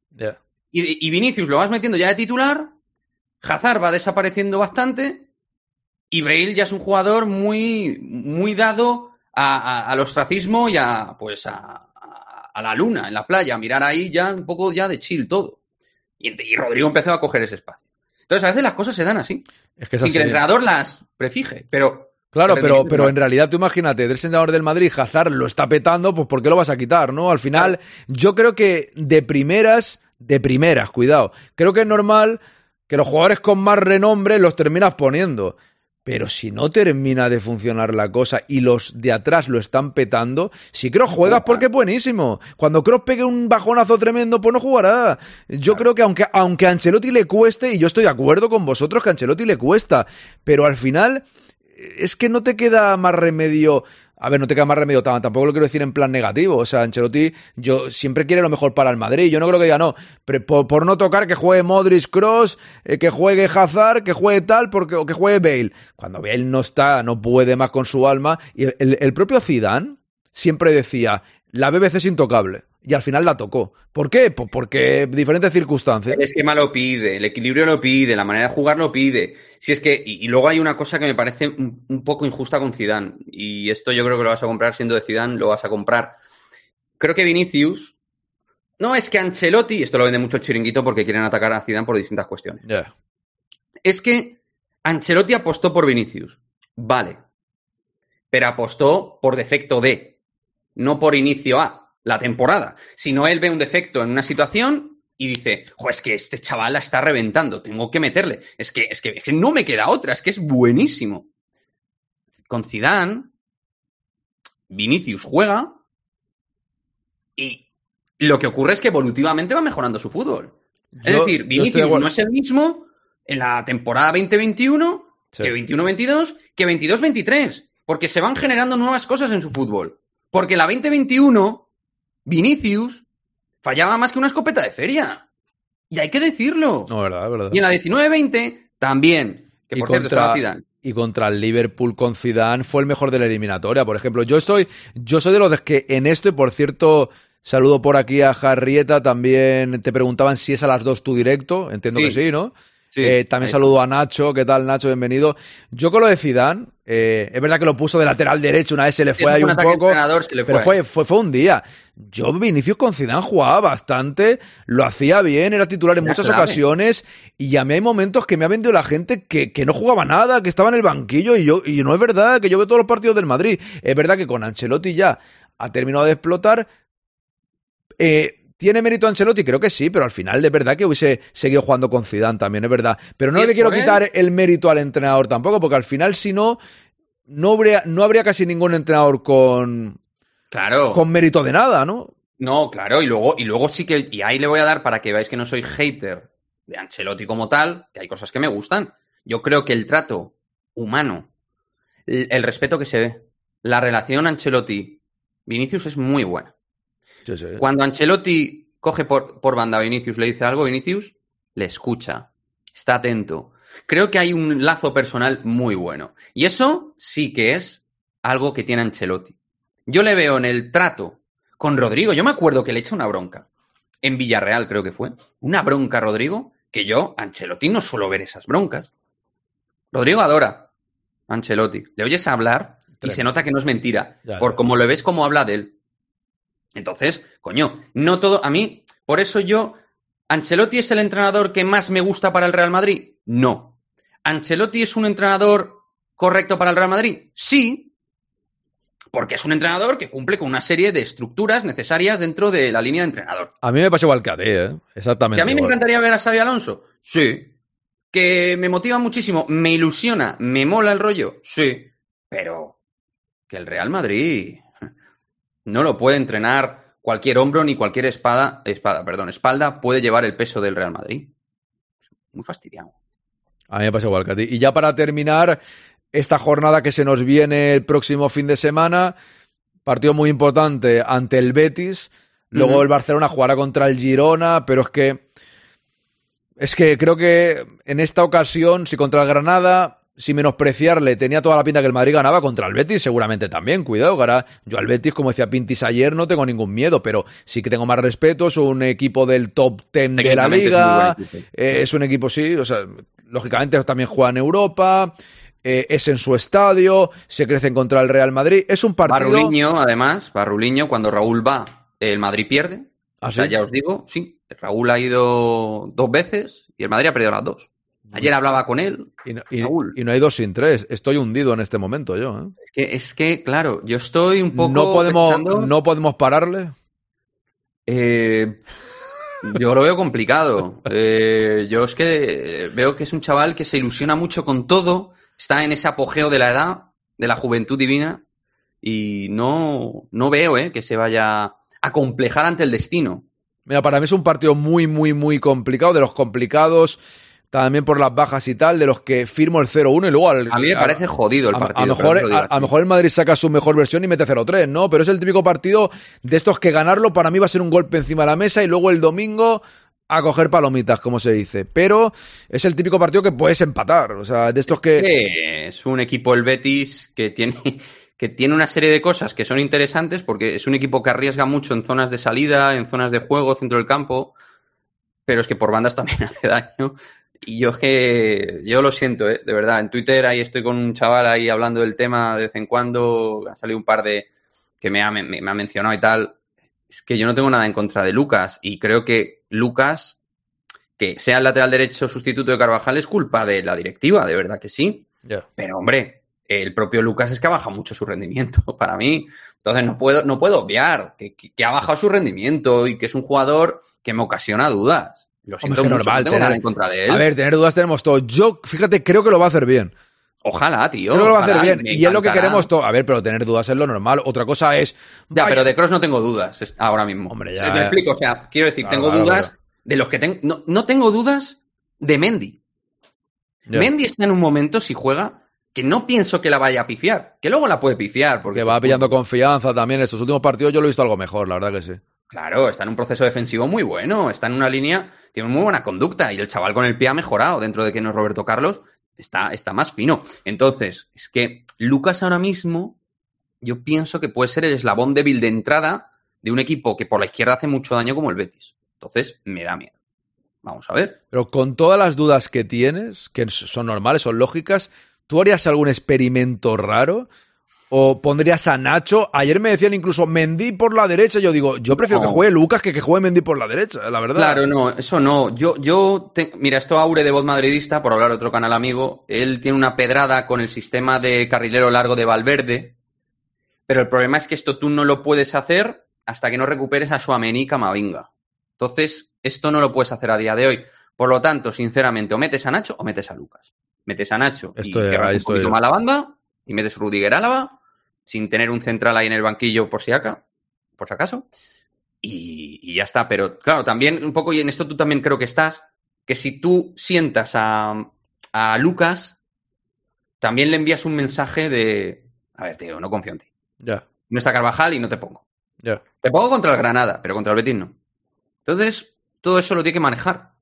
S11: Y, Vinicius lo vas metiendo ya de titular. Hazard va desapareciendo bastante. Y Bale ya es un jugador muy, muy dado al ostracismo y a, pues a, a, la luna en la playa, a mirar ahí ya un poco ya de chill todo. Y, Rodrigo empezó a coger ese espacio. Entonces, a veces las cosas se dan así. sin que el entrenador las prefije, pero.
S2: Claro, pero, pero en realidad tú imagínate, del entrenador del Madrid, Hazard lo está petando, pues ¿por qué lo vas a quitar, no? Al final, yo creo que de primeras, de primeras, cuidado, creo que es normal que los jugadores con más renombre los terminas poniendo. Pero si no termina de funcionar la cosa y los de atrás lo están petando, si Kroos juegas porque es buenísimo. Cuando Kroos pegue un bajonazo tremendo, pues no jugará. Yo creo que aunque, aunque a Ancelotti le cueste, y yo estoy de acuerdo con vosotros que a Ancelotti le cuesta, pero al final es que no te queda más remedio a ver, no te queda más remedio, tampoco lo quiero decir en plan negativo. O sea, Ancelotti yo siempre quiere lo mejor para el Madrid. Yo no creo que diga no, pero por, no tocar que juegue Modric Cross, eh, que juegue Hazard, que juegue tal, porque, o que juegue Bale. Cuando Bale no está, no puede más con su alma. Y el, el propio Zidane siempre decía, la BBC es intocable y al final la tocó. ¿Por qué? Pues porque diferentes circunstancias.
S11: El esquema lo pide, el equilibrio lo pide, la manera de jugar lo pide. Si es que y, luego hay una cosa que me parece un, poco injusta con Zidane y esto yo creo que lo vas a comprar siendo de Zidane, lo vas a comprar. Creo que Vinicius no es que Ancelotti, esto lo vende mucho el chiringuito porque quieren atacar a Zidane por distintas cuestiones. Es que Ancelotti apostó por Vinicius. Vale. Pero apostó por defecto de, no por inicio A la temporada, sino él ve un defecto en una situación y dice, jo, es que este chaval la está reventando, tengo que meterle. Es que, es que, es que no me queda otra, es que es buenísimo. Con Zidane, Vinicius juega y lo que ocurre es que evolutivamente va mejorando su fútbol. es decir, Vinicius no es el mismo en la temporada 2021 que 21-22 que 22-23, porque se van generando nuevas cosas en su fútbol. Porque la 2021 Vinicius fallaba más que una escopeta de feria. Y hay que decirlo.
S2: No, verdad, verdad.
S11: Y en la 19-20 también. Que por cierto
S2: contra, Y contra el Liverpool con Zidane fue el mejor de la eliminatoria. Por ejemplo, yo soy, yo soy de los que en esto, y por cierto, saludo por aquí a Jarrieta, también te preguntaban si es a las dos tu directo. Entiendo que sí, ¿no? Eh, también saludo a Nacho, ¿qué tal Nacho? Bienvenido. Yo con lo de Zidane, eh, es verdad que lo puso de lateral derecho, una vez se le fue ahí un, poco, pero fue, fue, fue, un día. Yo Vinicius con Zidane jugaba bastante, lo hacía bien, era titular en muchas ocasiones y a mí hay momentos que me ha vendido la gente que, que, no jugaba nada, que estaba en el banquillo y yo y no es verdad, que yo veo todos los partidos del Madrid. Es verdad que con Ancelotti ya ha terminado de explotar. Eh, ¿Tiene mérito Ancelotti? Creo que sí, pero al final de verdad que hubiese seguido jugando con Zidane también, es verdad. Pero no le quiero
S11: él.
S2: quitar el mérito al entrenador tampoco, porque al final si no, no habría, no habría casi ningún entrenador con,
S11: Claro.
S2: con mérito de nada, ¿no?
S11: No, claro, y luego, y luego sí que, y ahí le voy a dar para que veáis que no soy hater de Ancelotti como tal, que hay cosas que me gustan. Yo creo que el trato humano, el, el respeto que se ve, la relación Ancelotti-Vinicius es muy buena.
S2: Sí, sí.
S11: Cuando Ancelotti coge por, por banda a Vinicius, le dice algo, Vinicius le escucha, está atento. Creo que hay un lazo personal muy bueno. Y eso sí que es algo que tiene Ancelotti. Yo le veo en el trato con Rodrigo. Yo me acuerdo que le echa una bronca. En Villarreal creo que fue. Una bronca a Rodrigo, que yo, Ancelotti, no suelo ver esas broncas. Rodrigo adora a Ancelotti. Le oyes hablar y
S2: Tremendo.
S11: se nota que no es mentira.
S2: Ya,
S11: por
S2: ya.
S11: como lo ves, como habla de él. Entonces, coño, no todo. A mí, por eso yo. ¿Ancelotti es el entrenador que más me gusta para el Real Madrid? No. ¿Ancelotti es un entrenador correcto para el Real Madrid? Sí. Porque es un entrenador que cumple con una serie de estructuras necesarias dentro de la línea de entrenador.
S2: A mí me pasa igual que a ti, ¿eh? Exactamente.
S11: ¿Que a mí me encantaría ver a Xavi Alonso? Sí. ¿Que me motiva muchísimo? ¿Me ilusiona? ¿Me mola el rollo? Sí. Pero que el Real Madrid no lo puede entrenar cualquier hombro ni cualquier espada, espada, perdón, espalda puede llevar el peso del Real Madrid. Muy fastidiado.
S2: A mí me pasa igual ti. Y ya para terminar, esta jornada que se nos viene el próximo fin de semana, partido muy importante ante el Betis. Luego el Barcelona jugará contra el Girona, pero es que. Es que creo que en esta ocasión, si contra el Granada, sin menospreciarle, tenía toda la pinta que el Madrid ganaba contra el Betis, seguramente también. Cuidado, que ahora yo al Betis, como decía Pintis ayer, no tengo ningún miedo, pero sí que tengo más respeto. Es un equipo del top 10 de la
S11: es
S2: liga. Eh, es un equipo, sí, o sea, lógicamente también juega en Europa, eh, es en su estadio, se crecen contra el Real Madrid. Es un partido.
S11: Barruliño, además, Barruliño, cuando Raúl va, el Madrid pierde.
S2: ¿Ah,
S11: o sea, ya os digo, sí, Raúl ha ido dos veces y el Madrid ha perdido las dos. Ayer hablaba con él.
S2: Y no, y-
S11: Raúl.
S2: y no hay dos sin tres. Estoy hundido en este momento yo. ¿eh?
S11: Es que, es que, claro, yo estoy un poco
S2: No podemos,
S11: pensando-
S2: no podemos pararle.
S11: Eh, yo lo veo complicado. Eh, yo es que veo que es un chaval que se ilusiona mucho con todo, está en ese apogeo de la edad, de la juventud divina, y no, no veo eh, que se vaya a complejar ante el destino.
S2: Mira, para mí es un partido muy, muy, muy complicado, de los complicados, también por las bajas y tal, de los que firmo el 0-1 y luego al,
S11: A mí me parece jodido el partido.
S2: A, lo mejor,
S11: no
S2: a, mejor el Madrid saca su mejor versión y mete 0-3, ¿no? Pero es el típico partido de estos que ganarlo para mí va a ser un golpe encima de la mesa y luego el domingo a coger palomitas, como se dice. Pero es el típico partido que puedes empatar. O sea, de estos que.
S11: que es un equipo el Betis que tiene que tiene una serie de cosas que son interesantes porque es un equipo que arriesga mucho en zonas de salida, en zonas de juego, centro del campo, pero es que por bandas también hace daño. Y yo es que yo lo siento, ¿eh? de verdad. En Twitter ahí estoy con un chaval ahí hablando del tema de vez en cuando. Ha salido un par de que me ha, me, me ha mencionado y tal. Es que yo no tengo nada en contra de Lucas y creo que Lucas, que sea el lateral derecho sustituto de Carvajal, es culpa de la directiva, de verdad que sí. Pero hombre, el propio Lucas es que ha bajado mucho su rendimiento para mí. Entonces no puedo, no puedo obviar que, que- que ha bajado su rendimiento y que es un jugador que me ocasiona dudas. Lo siento
S2: Hombre,
S11: mucho,
S2: normal,
S11: no tengo nada
S2: tener-
S11: en contra de él.
S2: A ver, tener dudas tenemos todos. Yo, fíjate, creo que lo va a hacer bien.
S11: Ojalá, tío.
S2: creo que lo va a hacer bien. Y es lo que queremos todos. A ver, pero tener dudas es lo normal. Otra cosa es.
S11: Ya,
S2: vaya,
S11: pero de Cross no tengo dudas ahora mismo.
S2: Hombre,
S11: O
S2: ya,
S11: sea, me
S2: ya.
S11: explico, o sea, quiero decir,
S2: Claro,
S11: tengo
S2: claro,
S11: dudas
S2: claro.
S11: de los que tengo. No, no tengo dudas de Mendy. Mendy está en un momento, si juega, que no pienso que la vaya a pifiar. Que luego la puede pifiar. Porque
S2: que va pillando confianza también. En estos últimos partidos yo lo he visto algo mejor, la verdad que sí.
S11: Claro, está en un proceso defensivo muy bueno, está en una línea, tiene muy buena conducta y el chaval con el pie ha mejorado dentro de que no es Roberto Carlos, está, está más fino. Entonces, es que Lucas ahora mismo, yo pienso que puede ser el eslabón débil de entrada de un equipo que por la izquierda hace mucho daño como el Betis. Entonces, me da miedo. Vamos a ver.
S2: Pero con todas las dudas que tienes, que son normales, son lógicas, ¿tú harías algún experimento raro? ¿O pondrías a Nacho? Ayer me decían incluso Mendy por la derecha. Yo digo, yo prefiero
S11: No.
S2: que juegue Lucas que que juegue Mendy por la derecha, la verdad.
S11: Claro, no, eso no. Yo, yo, te- mira, esto Aure de voz madridista, por hablar de otro canal amigo, él tiene una pedrada con el sistema de carrilero largo de Valverde, pero el problema es que esto tú no lo puedes hacer hasta que no recuperes a Suamení y Camavinga. Entonces, esto no lo puedes hacer a día de hoy. Por lo tanto, sinceramente, o metes a Nacho o metes a Lucas. Metes a Nacho y
S2: Estoy-
S11: cierras
S2: ahí
S11: un poquito más la banda y metes Rudiger Álava sin tener un central ahí en el banquillo por si acá, por si acaso. Y, y ya está. Pero claro, también un poco, y en esto tú también creo que estás, que si tú sientas a, a Lucas, también le envías un mensaje de, a ver, tío, no confío en ti.
S2: Ya,
S11: No está Carvajal y no te pongo.
S2: ya.
S11: Te pongo contra el Granada, pero contra el Betis no. Entonces, todo eso lo tiene que manejar.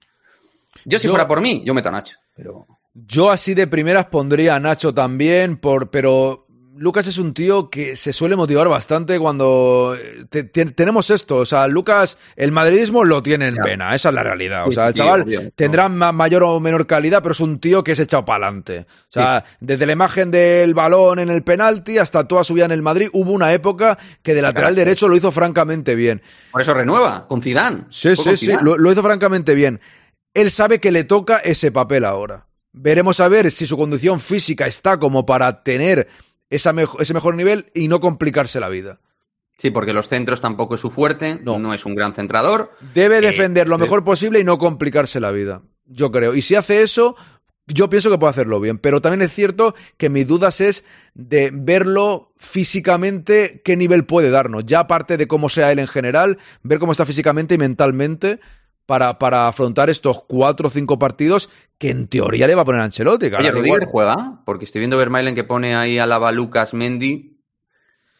S11: Yo, si
S2: Yo-
S11: fuera por mí, yo meto a Nacho. Pero
S2: Yo así de primeras pondría a Nacho también, por, pero Lucas es un tío que se suele motivar bastante cuando eh, te- te- tenemos esto. O sea, Lucas, el madridismo lo tiene en pena, esa es la realidad. O sea, el
S11: sí,
S2: chaval
S11: obvio.
S2: tendrá ma- mayor o menor calidad, pero es un tío que es echado para adelante. O sea, desde la imagen del balón en el penalti hasta toda su vida en el Madrid, hubo una época que de lateral derecho lo hizo francamente bien.
S11: por eso renueva con Zidane.
S2: Sí, sí, sí, lo, lo hizo francamente bien. Él sabe que le toca ese papel ahora. Veremos a ver si su condición física está como para tener esa mejo- ese mejor nivel y no complicarse la vida.
S11: Sí, porque los centros tampoco es su fuerte, no, es un gran centrador.
S2: Debe
S11: Eh,
S2: defender lo mejor posible y no complicarse la vida. Yo creo. Y si hace eso, yo pienso que puede hacerlo bien. Pero también es cierto que mis dudas es de verlo físicamente, qué nivel puede darnos. Ya aparte de cómo sea él en general, ver cómo está físicamente y mentalmente para, para afrontar estos cuatro o cinco partidos que en teoría le va a poner a Ancelotti.
S11: Oye, Rudiger juega, porque estoy viendo Vermeilen que pone ahí a Lava Lucas Mendy.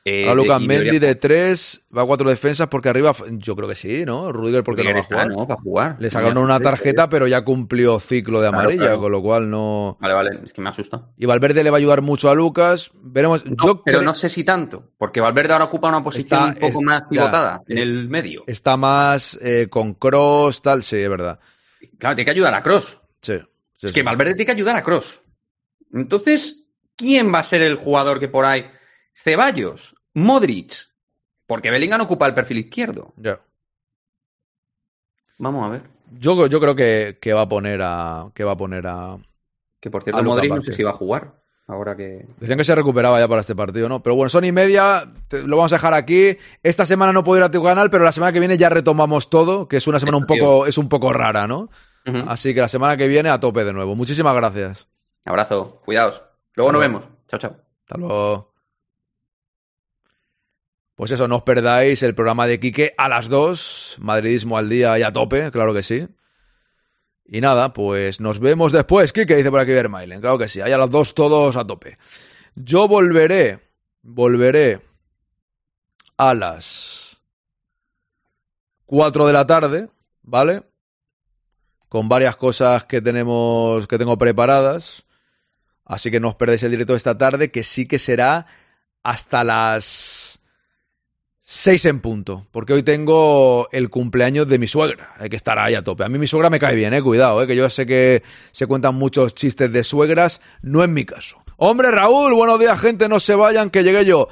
S11: Eh,
S2: a Lucas Mendy de tres, va a cuatro defensas porque arriba, yo creo que sí, ¿no? Rudiger porque
S11: Rudiger
S2: no va a jugar. Le sacaron una
S11: asusta,
S2: tarjeta, pero ya cumplió ciclo de amarilla,
S11: claro.
S2: con lo cual no.
S11: Vale, vale, es que me asusta.
S2: Y Valverde le va a ayudar mucho a Lucas. Veremos.
S11: No,
S2: yo
S11: pero no sé si tanto, porque Valverde ahora ocupa una posición
S2: Está-
S11: un poco
S2: es-
S11: más
S2: ya,
S11: pivotada en
S2: eh,
S11: el medio.
S2: está más eh, con Cross, tal, sí, es verdad.
S11: Claro, tiene que ayudar a Cross.
S2: Sí. sí,
S11: Es
S2: sí.
S11: que Valverde tiene que ayudar a Cross. Entonces, ¿quién va a ser el jugador que por ahí? Ceballos, Modric, porque Bellingham ocupa el perfil izquierdo.
S2: Ya.
S11: Vamos a ver.
S2: Yo, yo creo que, que va a poner a. Que va a poner a.
S11: Que por cierto, Modric no sé si va a jugar. Ahora que.
S2: Decían que se recuperaba ya para este partido, ¿no? Pero bueno, son y media, te- lo vamos a dejar aquí. Esta semana no puedo ir a tu canal, pero la semana que viene ya retomamos todo, que es una semana un poco, es un poco rara, ¿no? Así que la semana que viene a tope de nuevo. Muchísimas gracias.
S11: Abrazo, cuidaos. Luego nos
S2: luego.
S11: vemos. Chao, chao.
S2: Hasta luego. Pues eso, no os perdáis el programa de Quique a las 2. Madridismo al día y a tope, claro que sí. Y nada, pues nos vemos después. Quique dice por aquí Vermailen, claro que sí. Ahí a las 2 todos a tope. Yo volveré, volveré a las 4 de la tarde, ¿vale? Con varias cosas que tenemos, que tengo preparadas. Así que no os perdáis el directo de esta tarde, que sí que será hasta las 6 en punto. Porque hoy tengo el cumpleaños de mi suegra. Hay que estar ahí a tope. A mí mi suegra me cae bien, eh. Cuidado, eh. Que yo sé que se cuentan muchos chistes de suegras. No en mi caso. Hombre, Raúl, buenos días, gente. No se vayan, que llegué yo.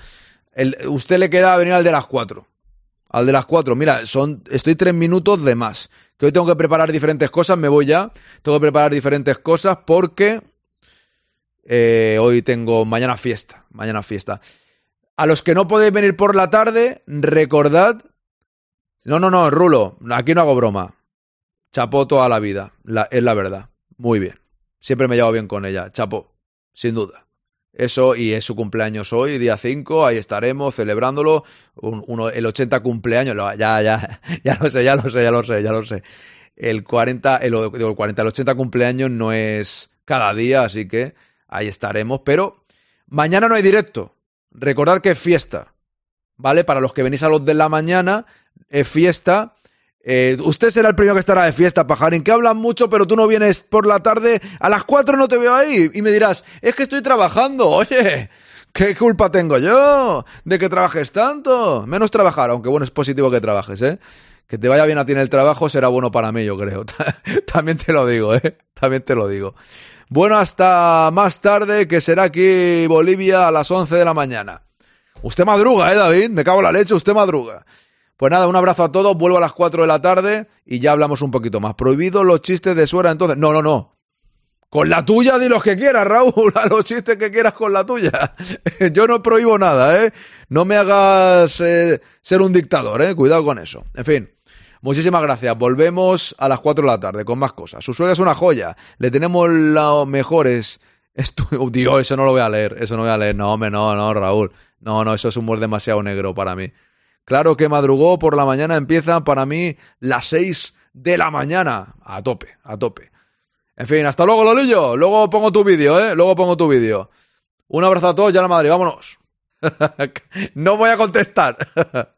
S2: Usted le queda venir al de las 4. Al de las 4. Mira, son, estoy tres minutos de más. Que hoy tengo que preparar diferentes cosas. Me voy ya. Tengo que preparar diferentes cosas porque eh, hoy tengo mañana fiesta. Mañana fiesta. A los que no podéis venir por la tarde, recordad. No, no, no, Rulo, aquí no hago broma. Chapó toda la vida, la- es la verdad. Muy bien. Siempre me he llevado bien con ella. Chapó, sin duda. Eso, y es su cumpleaños hoy, día 5, ahí estaremos celebrándolo. Un- uno, el 80 cumpleaños, ya, ya, ya lo sé, ya lo sé, ya lo sé, ya lo sé. El 40, el, el 40, el 80 cumpleaños no es cada día, así que ahí estaremos. Pero mañana no hay directo. Recordad que es fiesta, ¿vale? Para los que venís a los de la mañana, es fiesta. Eh, usted será el primero que estará de fiesta, pajarín, que hablan mucho, pero tú no vienes por la tarde, a las 4 no te veo ahí. Y me dirás, es que estoy trabajando, oye, ¿qué culpa tengo yo de que trabajes tanto? Menos trabajar, aunque bueno, es positivo que trabajes, ¿eh? Que te vaya bien a ti en el trabajo será bueno para mí, yo creo. También te lo digo, ¿eh? También te lo digo. Bueno, hasta más tarde, que será aquí Bolivia a las 11 de la mañana. Usted madruga, ¿eh, David? Me cago en la leche, usted madruga. Pues nada, un abrazo a todos, vuelvo a las 4 de la tarde y ya hablamos un poquito más. Prohibido los chistes de suera, entonces. No, no, no. Con la tuya di los que quieras, Raúl, a los chistes que quieras con la tuya. Yo no prohíbo nada, ¿eh? No me hagas eh, ser un dictador, ¿eh? Cuidado con eso. En fin, Muchísimas gracias. Volvemos a las 4 de la tarde con más cosas. Su suegra es una joya. Le tenemos los mejores. Estu Dios, eso no lo voy a leer. Eso no voy a leer. No, no, no, Raúl. No, no, eso es un humor demasiado negro para mí. Claro que madrugó por la mañana empieza para mí las 6 de la mañana. A tope, a tope. En fin, hasta luego, Lolillo. Luego pongo tu vídeo, ¿eh? Luego pongo tu vídeo. Un abrazo a todos, ya la madre, vámonos. no voy a contestar.